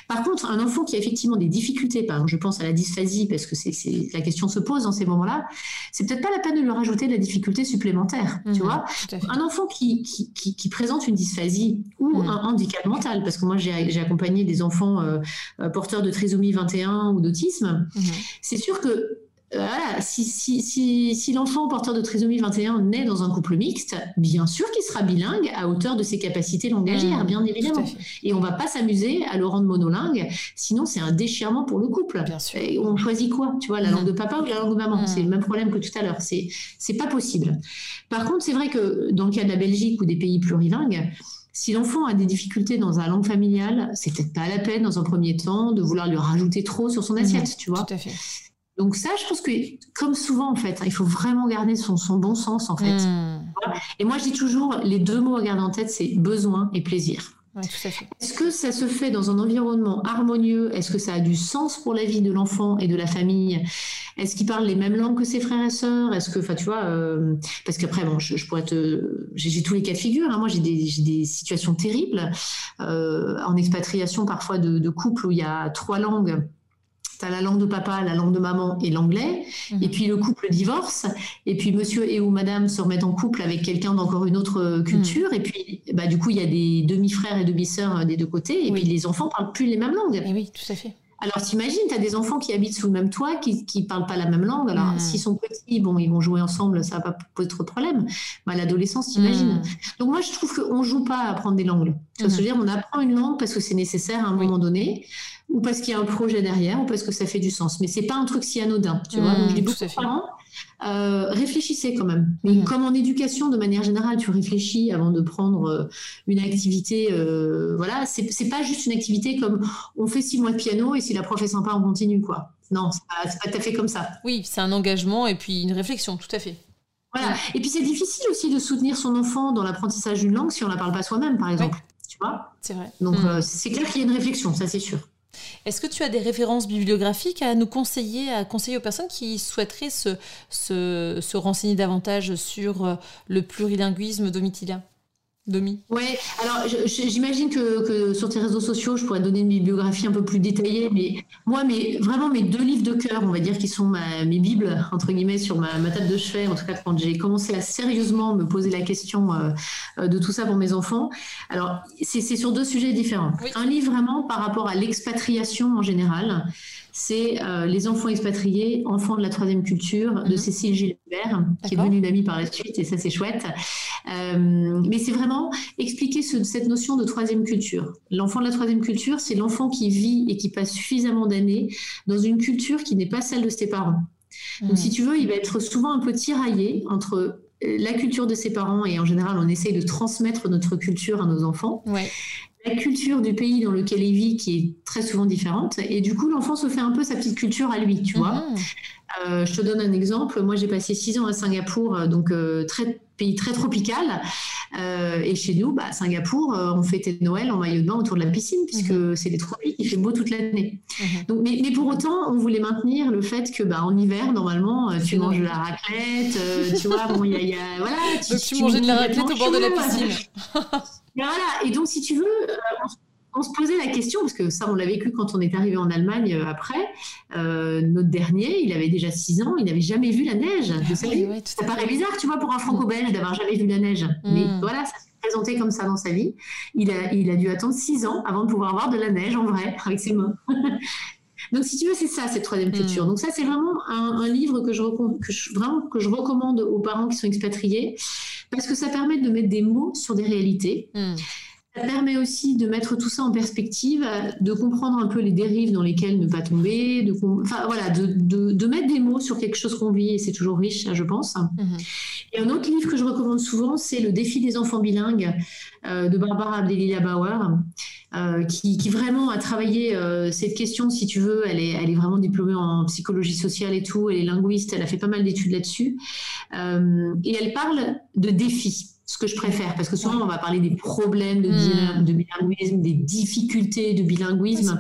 Par contre, un enfant qui a effectivement des difficultés, par exemple, je pense à la dysphasie, parce que c'est, la question se pose dans ces moments-là, c'est peut-être pas la peine de lui rajouter de la difficulté supplémentaire, tu mhm, vois. Un enfant qui, qui, présente une dysphasie ou mhm. un handicap mental, parce que moi j'ai, accompagné des enfants euh, euh, porteurs de trisomie 21 ou d'autisme, mhm. c'est sûr que voilà, si, si, si, si l'enfant porteur de trisomie 21 naît dans un couple mixte, bien sûr qu'il sera bilingue à hauteur de ses capacités langagières, mmh, bien évidemment. Et on va pas s'amuser à le rendre monolingue, sinon c'est un déchirement pour le couple. Et on choisit quoi Tu vois, la langue de papa ou la langue de maman C'est le même problème que tout à l'heure. C'est c'est pas possible. Par contre, c'est vrai que dans le cas de la Belgique ou des pays plurilingues, si l'enfant a des difficultés dans sa langue familiale, c'est peut-être pas la peine dans un premier temps de vouloir lui rajouter trop sur son mmh, assiette, tu vois. Tout à fait. Donc ça, je pense que, comme souvent, en fait, il faut vraiment garder son, bon sens, en fait. Hmm. Et moi, je dis toujours, les deux mots à garder en tête, c'est besoin et plaisir. Est-ce que ça se fait dans un environnement harmonieux? Est-ce que ça a du sens pour la vie de l'enfant et de la famille? Est-ce qu'il parle les mêmes langues que ses frères et sœurs? Est-ce que, enfin, tu vois, euh, parce qu'après, bon, je, pourrais te, j'ai tous les cas de figure. Hein. Moi, j'ai des, situations terribles euh, en expatriation, parfois de, de couples où il y a trois langues tu as la langue de papa, la langue de maman et l'anglais. Mhm. Et puis le couple divorce. Et puis monsieur et ou madame se remettent en couple avec quelqu'un d'encore une autre euh, culture. Mhm. Et puis, bah, du coup, il y a des demi-frères et demi-sœurs euh, des deux côtés. Et puis les enfants parlent plus les mêmes langues. Et oui, tout à fait. Alors t'imagines, tu as des enfants qui habitent sous le même toit, qui ne parlent pas la même langue. Alors mhm. s'ils sont petits, bon, ils vont jouer ensemble, ça va pas poser trop de problème. Mais à l'adolescence, t'imagines. Donc moi, je trouve qu'on joue pas à apprendre des langues. Tu vois que je veux dire? On apprend une langue parce que c'est nécessaire à un moment donné ou parce qu'il y a un projet derrière, ou parce que ça fait du sens. Mais c'est pas un truc si anodin, tu vois. Donc, je dis beaucoup parents, euh, réfléchissez quand même. Mais mmh. comme en éducation, de manière générale, tu réfléchis avant de prendre euh, une activité. Euh, voilà, c'est pas juste une activité comme on fait six mois de piano et si la prof est sympa, on continue, quoi. Non, c'est pas, pas tout à fait comme ça. Oui, c'est un engagement et puis une réflexion, tout à fait. Voilà. Et puis c'est difficile aussi de soutenir son enfant dans l'apprentissage d'une langue si on ne la parle pas soi-même, par exemple. Tu vois C'est vrai. Donc mmh. c'est clair qu'il y a une réflexion, ça c'est sûr. Est-ce que tu as des références bibliographiques à nous conseiller, à conseiller aux personnes qui souhaiteraient se, se renseigner davantage sur euh, le plurilinguisme domitilien Domi Oui, alors j'imagine que, sur tes réseaux sociaux, je pourrais donner une bibliographie un peu plus détaillée, mais moi, mais, vraiment mes deux livres de cœur, on va dire, qui sont mes bibles, entre guillemets, sur ma, table de chevet, en tout cas quand j'ai commencé à sérieusement me poser la question euh, de tout ça pour mes enfants. Alors, c'est sur deux sujets différents. Un livre vraiment par rapport à l'expatriation en général c'est euh, Les enfants expatriés, enfants de la troisième culture, de mhm. Cécile Gilbert, qui est devenue une amie par la suite, et ça c'est chouette. Euh, mais c'est vraiment expliquer cette notion de troisième culture. L'enfant de la troisième culture, c'est l'enfant qui vit et qui passe suffisamment d'années dans une culture qui n'est pas celle de ses parents. Donc, mhm. si tu veux, il va être souvent un peu tiraillé entre euh, la culture de ses parents et en général, on essaye de transmettre notre culture à nos enfants. Ouais la culture du pays dans lequel il vit qui est très souvent différente. Et du coup, l'enfant se fait un peu sa petite culture à lui, tu vois. Mhm. Euh, je te donne un exemple. Moi, j'ai passé six ans à Singapour, euh, donc euh, très, pays très tropical. et chez nous, bah, Singapour, on fêtait Noël en maillot de bain autour de la piscine, puisque mhm. c'est les tropiques, il fait beau toute l'année. Donc, mais, mais, pour autant, on voulait maintenir le fait que, bah, en hiver, normalement, tu manges de la raclette, tu vois, bon, il y, a, voilà. Tu, donc, tu, mangeais de la raclette au bord de la piscine. Voilà, et donc si tu veux, euh, on, se posait la question, parce que ça on l'a vécu quand on est arrivé en Allemagne euh, après, euh, notre dernier, il avait déjà 6 ans, il n'avait jamais vu la neige. Ah ça paraît bizarre, tu vois, pour un franco-belge d'avoir jamais vu la neige. Mm. Mais voilà, ça s'est présenté comme ça dans sa vie. Il a, il a dû attendre 6 ans avant de pouvoir voir de la neige en vrai, avec ses mains. Donc, si tu veux, c'est ça, cette troisième culture. Mm. Donc, ça, c'est vraiment un, livre que je, que, vraiment, que je recommande aux parents qui sont expatriés parce que ça permet de mettre des mots sur des réalités. Hmm. Ça permet aussi de mettre tout ça en perspective, de comprendre un peu les dérives dans lesquelles ne pas tomber, de, enfin, voilà, de, de, mettre des mots sur quelque chose qu'on vit et c'est toujours riche, je pense. Hmm. Et un autre livre que je recommande souvent, c'est Le défi des enfants bilingues euh, de Barbara Abdelila Bauer, euh, qui, qui, vraiment a travaillé euh, cette question, si tu veux. Elle est, elle est vraiment diplômée en psychologie sociale et tout, elle est linguiste, elle a fait pas mal d'études là-dessus. et elle parle de défis. ce que je préfère, parce que souvent on va parler des problèmes de, hmm. bilinguisme, des difficultés de bilinguisme.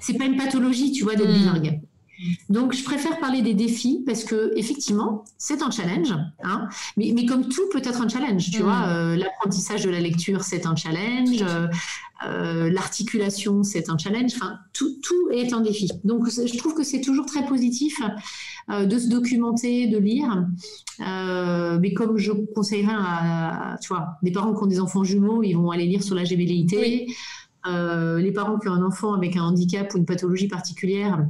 c'est pas une pathologie, tu vois, d'être hmm. bilingue. Donc, je préfère parler des défis parce que effectivement, c'est un challenge. Hein. mais, mais, comme tout peut être un challenge, tu mm. vois. Euh, l'apprentissage de la lecture, c'est un challenge. Euh, euh, l'articulation, c'est un challenge. Enfin, tout, tout, est un défi. Donc, je trouve que c'est toujours très positif de se documenter, de lire. mais comme je conseillerais à, tu vois, des parents qui ont des enfants jumeaux, ils vont aller lire sur la gémellité. les parents qui ont un enfant avec un handicap ou une pathologie particulière,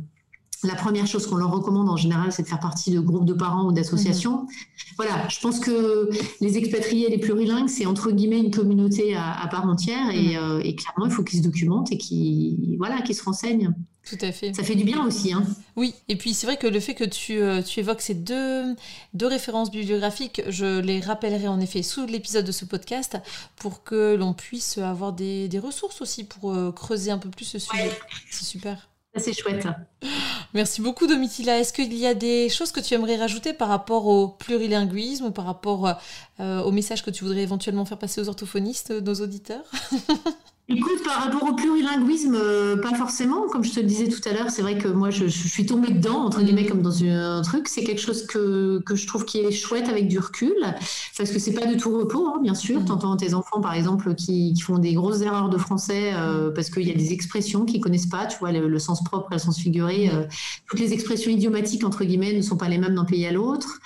la première chose qu'on leur recommande en général, c'est de faire partie de groupes de parents ou d'associations. Mhm. Voilà, je pense que les expatriés et les plurilingues, c'est entre guillemets une communauté à, part entière mhm. euh, et, clairement, il faut qu'ils se documentent et qu'ils voilà, se renseignent. Tout à fait. Ça fait du bien aussi. Hein. Oui, et puis c'est vrai que le fait que tu, euh, tu évoques ces deux, deux références bibliographiques, je les rappellerai en effet sous l'épisode de ce podcast pour que l'on puisse avoir des, des, ressources aussi pour euh, creuser un peu plus ce sujet. C'est super. C'est chouette. Merci beaucoup, Domitila. Est-ce qu'il y a des choses que tu aimerais rajouter par rapport au plurilinguisme ou par rapport euh, au message que tu voudrais éventuellement faire passer aux orthophonistes, nos auditeurs? Écoute, par rapport au plurilinguisme, euh, pas forcément. Comme je te le disais tout à l'heure, c'est vrai que moi, je, suis tombée dedans, entre guillemets, comme dans un truc. C'est quelque chose que, que, je trouve qui est chouette avec du recul, parce que c'est pas de tout repos, hein, bien sûr. Mm. T'entends tes enfants, par exemple, qui, font des grosses erreurs de français euh, parce qu'il y a des expressions qu'ils connaissent pas, tu vois, le, sens propre et le sens figuré. Mm. Euh, toutes les expressions idiomatiques, entre guillemets, ne sont pas les mêmes d'un pays à l'autre.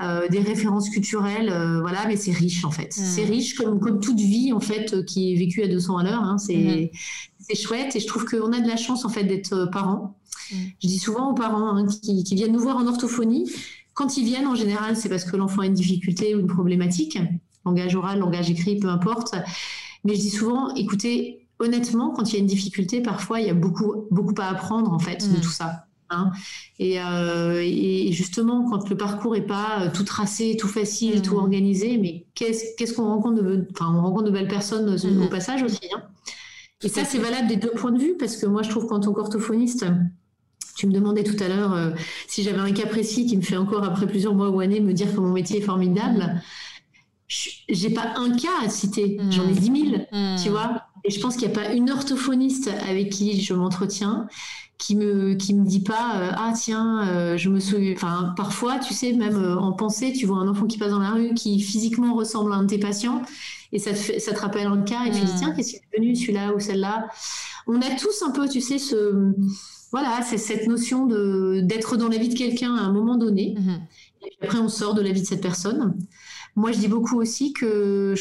Mm. des références culturelles, voilà, mais c'est riche, en fait. C'est riche comme, comme toute vie, en fait, qui est vécue à 200 à l'heure. Hein. Mhm. C'est chouette et je trouve qu'on a de la chance en fait d'être euh, parents. Mhm. Je dis souvent aux parents hein, qui, viennent nous voir en orthophonie, quand ils viennent en général, c'est parce que l'enfant a une difficulté ou une problématique, langage oral, langage écrit, peu importe. Mais je dis souvent, écoutez, honnêtement, quand il y a une difficulté, parfois il y a beaucoup, beaucoup à apprendre en fait de mhm. tout ça. Hein. Euh, et, justement, quand le parcours est pas euh, tout tracé, tout facile, tout organisé, mais qu'est-ce qu'on rencontre de, enfin, on rencontre de belles personnes au passage aussi. Hein. Et ça, c'est valable des deux points de vue, parce que moi, je trouve qu'en tant qu'orthophoniste, tu me demandais tout à l'heure euh, si j'avais un cas précis qui me fait encore, après plusieurs mois ou années, me dire que mon métier est formidable. J'ai pas un cas à citer, j'en ai dix mille, tu vois. Et je pense qu'il n'y a pas une orthophoniste avec qui je m'entretiens qui me qui me dit pas euh, ah tiens euh, je me souviens enfin parfois tu sais même en pensée tu vois un enfant qui passe dans la rue qui physiquement ressemble à un de tes patients et ça te, fait, ça te rappelle un cas et tu dis mm. tiens, qu'est-ce qui est venu celui-là ou celle-là? On a tous un peu, tu sais, ce, voilà, c'est cette notion de, d'être dans la vie de quelqu'un à un moment donné. Mm-hmm. Et puis après, on sort de la vie de cette personne. Moi, je dis beaucoup aussi que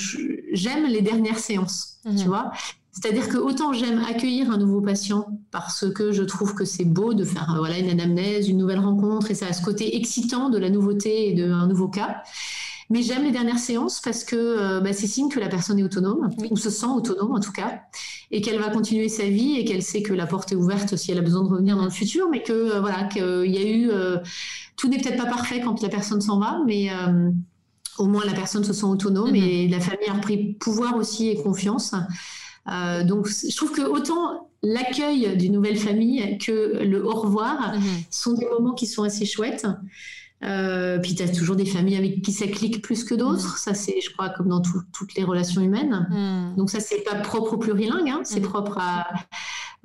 j'aime les dernières séances, tu mm-hmm. vois. C'est-à-dire que autant j'aime accueillir un nouveau patient parce que je trouve que c'est beau de faire voilà une anamnèse, une nouvelle rencontre et ça a ce côté excitant de la nouveauté et d'un nouveau cas. Mais j'aime les dernières séances parce que euh, bah, c'est signe que la personne est autonome, ou se sent autonome en tout cas, et qu'elle va continuer sa vie et qu'elle sait que la porte est ouverte si elle a besoin de revenir dans le futur, mais que euh, voilà, qu'il y a eu. Euh, tout n'est peut-être pas parfait quand la personne s'en va, mais au moins la personne se sent autonome mm-hmm. et la famille a repris pouvoir aussi et confiance. Donc je trouve que autant l'accueil d'une nouvelle famille que le au revoir mm-hmm. sont des moments qui sont assez chouettes. Euh, puis tu as toujours des familles avec qui ça clique plus que d'autres. Mm. Ça, c'est, je crois, comme dans toutes les relations humaines. Mm. Donc ça, c'est pas propre au plurilingue, hein. c'est propre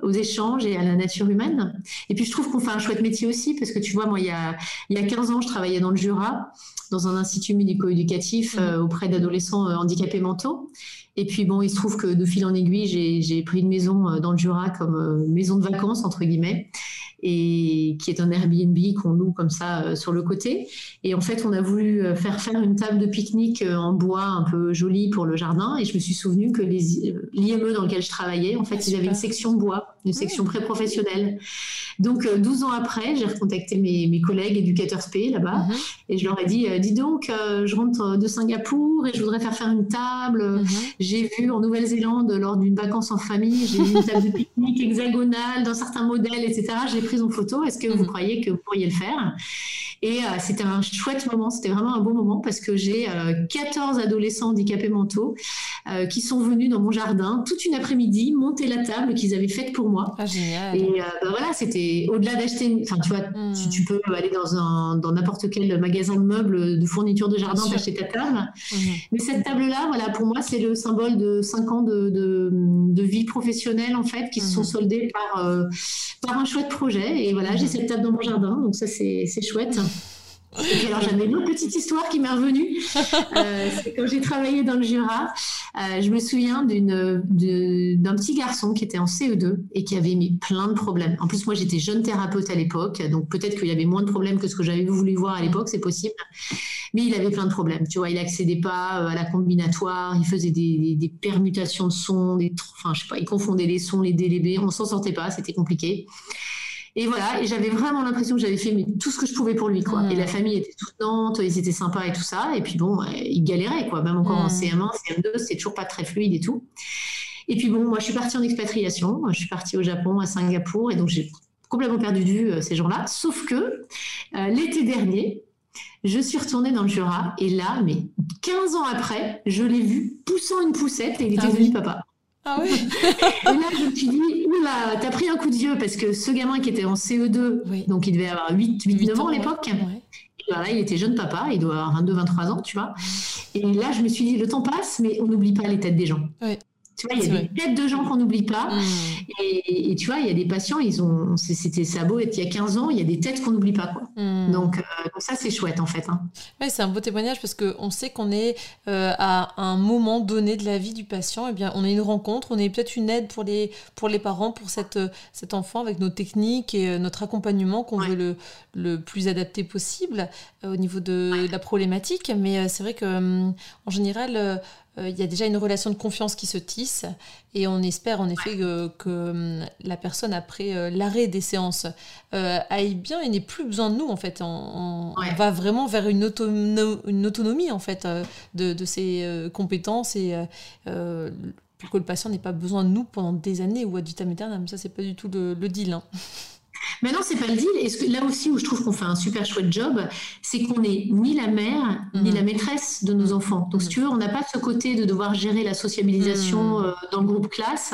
aux échanges et à la nature humaine. Et puis je trouve qu'on fait un chouette métier aussi, parce que tu vois, moi, il y a, il y a 15 ans, je travaillais dans le Jura, dans un institut médico-éducatif euh, auprès d'adolescents euh, handicapés mentaux. Et puis bon, il se trouve que de fil en aiguille, j'ai pris une maison dans le Jura comme maison de vacances, entre guillemets et qui est un Airbnb qu'on loue comme ça euh, sur le côté. Et en fait, on a voulu euh, faire faire une table de pique-nique euh, en bois un peu jolie pour le jardin. Et je me suis souvenu que l'IME dans lequel je travaillais, en fait, ah, ils avaient une section bois, une section pré-professionnelle. Donc, 12 ans après, j'ai recontacté mes, mes, collègues éducateurs SP là-bas mhm. et je leur ai dit, dis donc, je rentre de Singapour et je voudrais faire faire une table. Mhm. J'ai vu en Nouvelle-Zélande, lors d'une vacance en famille, j'ai vu une table de pique-nique hexagonale dans certains modèles, etc. J'ai prise en photo. Est-ce que vous mhm. croyez que vous pourriez le faire? Et euh, c'était un chouette moment, c'était vraiment un bon moment parce que j'ai 14 euh, adolescents handicapés mentaux euh, qui sont venus dans mon jardin toute une après-midi monter la table qu'ils avaient faite pour moi. Ah, génial. Et bah, voilà, c'était au-delà d'acheter, enfin tu vois, hmm. tu, peux aller dans un dans n'importe quel magasin de meubles, de fournitures de jardin, acheter ta table. Hmm. Mais cette table-là, voilà, pour moi, c'est le symbole de 5 ans de, de, vie professionnelle en fait qui se sont hmm. soldés par, par un chouette projet. Et voilà, j'ai cette table dans mon jardin, donc ça c'est chouette. Alors j'avais une autre petite histoire qui m'est revenue. Euh, c'est quand j'ai travaillé dans le Jura, euh, je me souviens d'un petit garçon qui était en CE2 et qui avait mis plein de problèmes. En plus, moi j'étais jeune thérapeute à l'époque, donc peut-être qu'il avait moins de problèmes que ce que j'avais voulu voir à l'époque, c'est possible. Mais il avait plein de problèmes. Tu vois, il accédait pas euh, à la combinatoire, il faisait des, permutations de sons, des, enfin je sais pas, il confondait les sons, les délébés, on s'en sortait pas, c'était compliqué. Et voilà, et j'avais vraiment l'impression que j'avais fait tout ce que je pouvais pour lui, quoi. Et la famille était soutenante, ils étaient sympas et tout ça. Et puis bon, ils galéraient, quoi. Même encore en CM1, CM2, c'était toujours pas très fluide et tout. Et puis bon, moi, je suis partie en expatriation. Je suis partie au Japon, à Singapour, et donc j'ai complètement perdu de vue euh, ces gens-là. Sauf que euh, l'été dernier, je suis retournée dans le Jura, et là, mais 15 ans après, je l'ai vu poussant une poussette, et il était ah devenu papa. Ah oui. Et là, je me suis dit, oula, t'as pris un coup de vieux parce que ce gamin qui était en CE2, donc il devait avoir 8, 8, 9 ans, à l'époque, il était jeune papa, il doit avoir 22, 23 ans, tu vois. Et là, je me suis dit, le temps passe, mais on n'oublie pas les têtes des gens. Tu vois, il y a des têtes de gens qu'on n'oublie pas. Mm. Et, tu vois, il y a des patients, ils ont, c'était ça beau il y a 15 ans, il y a des têtes qu'on n'oublie pas. Quoi. Mm. Donc, euh, ça, c'est chouette en fait. Hein. c'est un beau témoignage parce qu'on sait qu'on est euh, à un moment donné de la vie du patient. Et eh bien, on est une rencontre, on est peut-être une aide pour les, pour les parents, pour cette, cet enfant avec nos techniques et euh, notre accompagnement qu'on veut le, le plus adapté possible au niveau de, de la problématique. Mais c'est vrai que hum, en général, euh, il y a déjà une relation de confiance qui se tisse et on espère en effet que, hum, la personne après euh, l'arrêt des séances euh, aille bien et n'ait plus besoin de nous en fait. On, va vraiment vers une, une autonomie en fait de, ses compétences et pour que le patient n'ait pas besoin de nous pendant des années ou ad vitam aeternam. Ça c'est pas du tout le, deal. Hein. Mais non, c'est pas le deal. Et là aussi où je trouve qu'on fait un super chouette job, c'est qu'on n'est ni la mère ni mm. la maîtresse de nos enfants. Donc, si mm. tu veux, on n'a pas ce côté de devoir gérer la sociabilisation mm. euh, dans le groupe classe.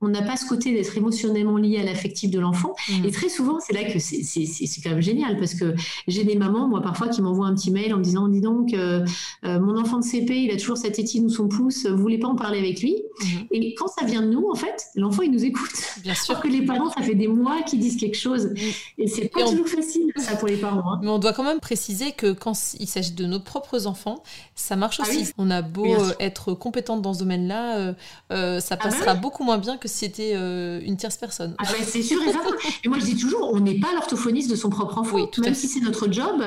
On n'a pas ce côté d'être émotionnellement lié à l'affectif de l'enfant. Et très souvent, c'est là que c'est quand même génial parce que j'ai des mamans, moi, parfois, qui m'envoient un petit mail en me disant Dis donc, euh, euh, mon enfant de CP, il a toujours sa tétine ou son pouce, vous voulez pas en parler avec lui? Mm-hmm. Et quand ça vient de nous, en fait, l'enfant, il nous écoute. Bien sûr. Alors que les parents, ça fait des mois qu'ils disent quelque chose. Et c'est pas toujours facile, ça, pour les parents. Hein. Mais on doit quand même préciser que quand il s'agit de nos propres enfants, ça marche ah aussi. On a beau euh, être compétente dans ce domaine-là, euh, ça ah bah passera beaucoup moins bien que si c'était une tierce personne. Ah bah, c'est sûr et certain. et moi, je dis toujours, on n'est pas l'orthophoniste de son propre enfant. Oui, même si c'est notre job,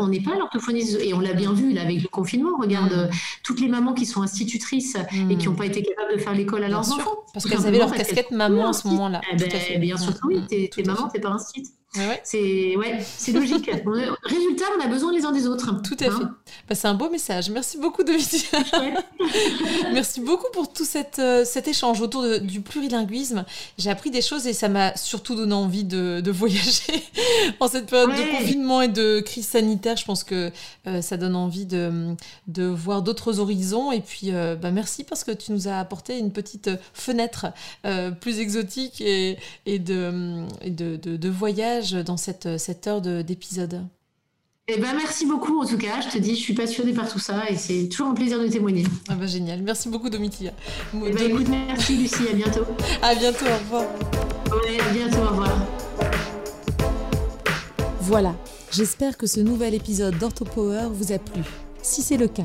on n'est pas l'orthophoniste. Et on l'a bien vu là, avec le confinement. Regarde mm. toutes les mamans qui sont institutrices et qui n'ont mm. pas été capables de faire l'école à leurs enfants. Parce qu'elles avaient leur casquette maman à ce moment-là. Eh ben, bien sûr que oui, t'es maman, t'es pas un site. C'est ouais, c'est logique. Résultat, on a besoin les uns des autres. Tout à fait. Hein bah, c'est un beau message. Merci beaucoup, Dominique. Merci beaucoup pour tout euh, cet échange autour du plurilinguisme. J'ai appris des choses et ça m'a surtout donné envie de, de voyager en cette période de confinement et de crise sanitaire. Je pense que euh, ça donne envie de, de voir d'autres horizons. Et puis, euh, bah, merci parce que tu nous as apporté une petite fenêtre plus exotique et, et, de, et de, de, de dans cette, cette heure d'épisode eh ben, merci beaucoup en tout cas. Je te dis, je suis passionnée par tout ça et c'est toujours un plaisir de témoigner. Ah bah, génial. Merci beaucoup Domitia. Eh ben, écoute, merci Lucie. À bientôt. À bientôt. Au revoir. Ouais, à bientôt. Au revoir. Voilà. J'espère que ce nouvel épisode d'OrthoPower vous a plu. Si c'est le cas,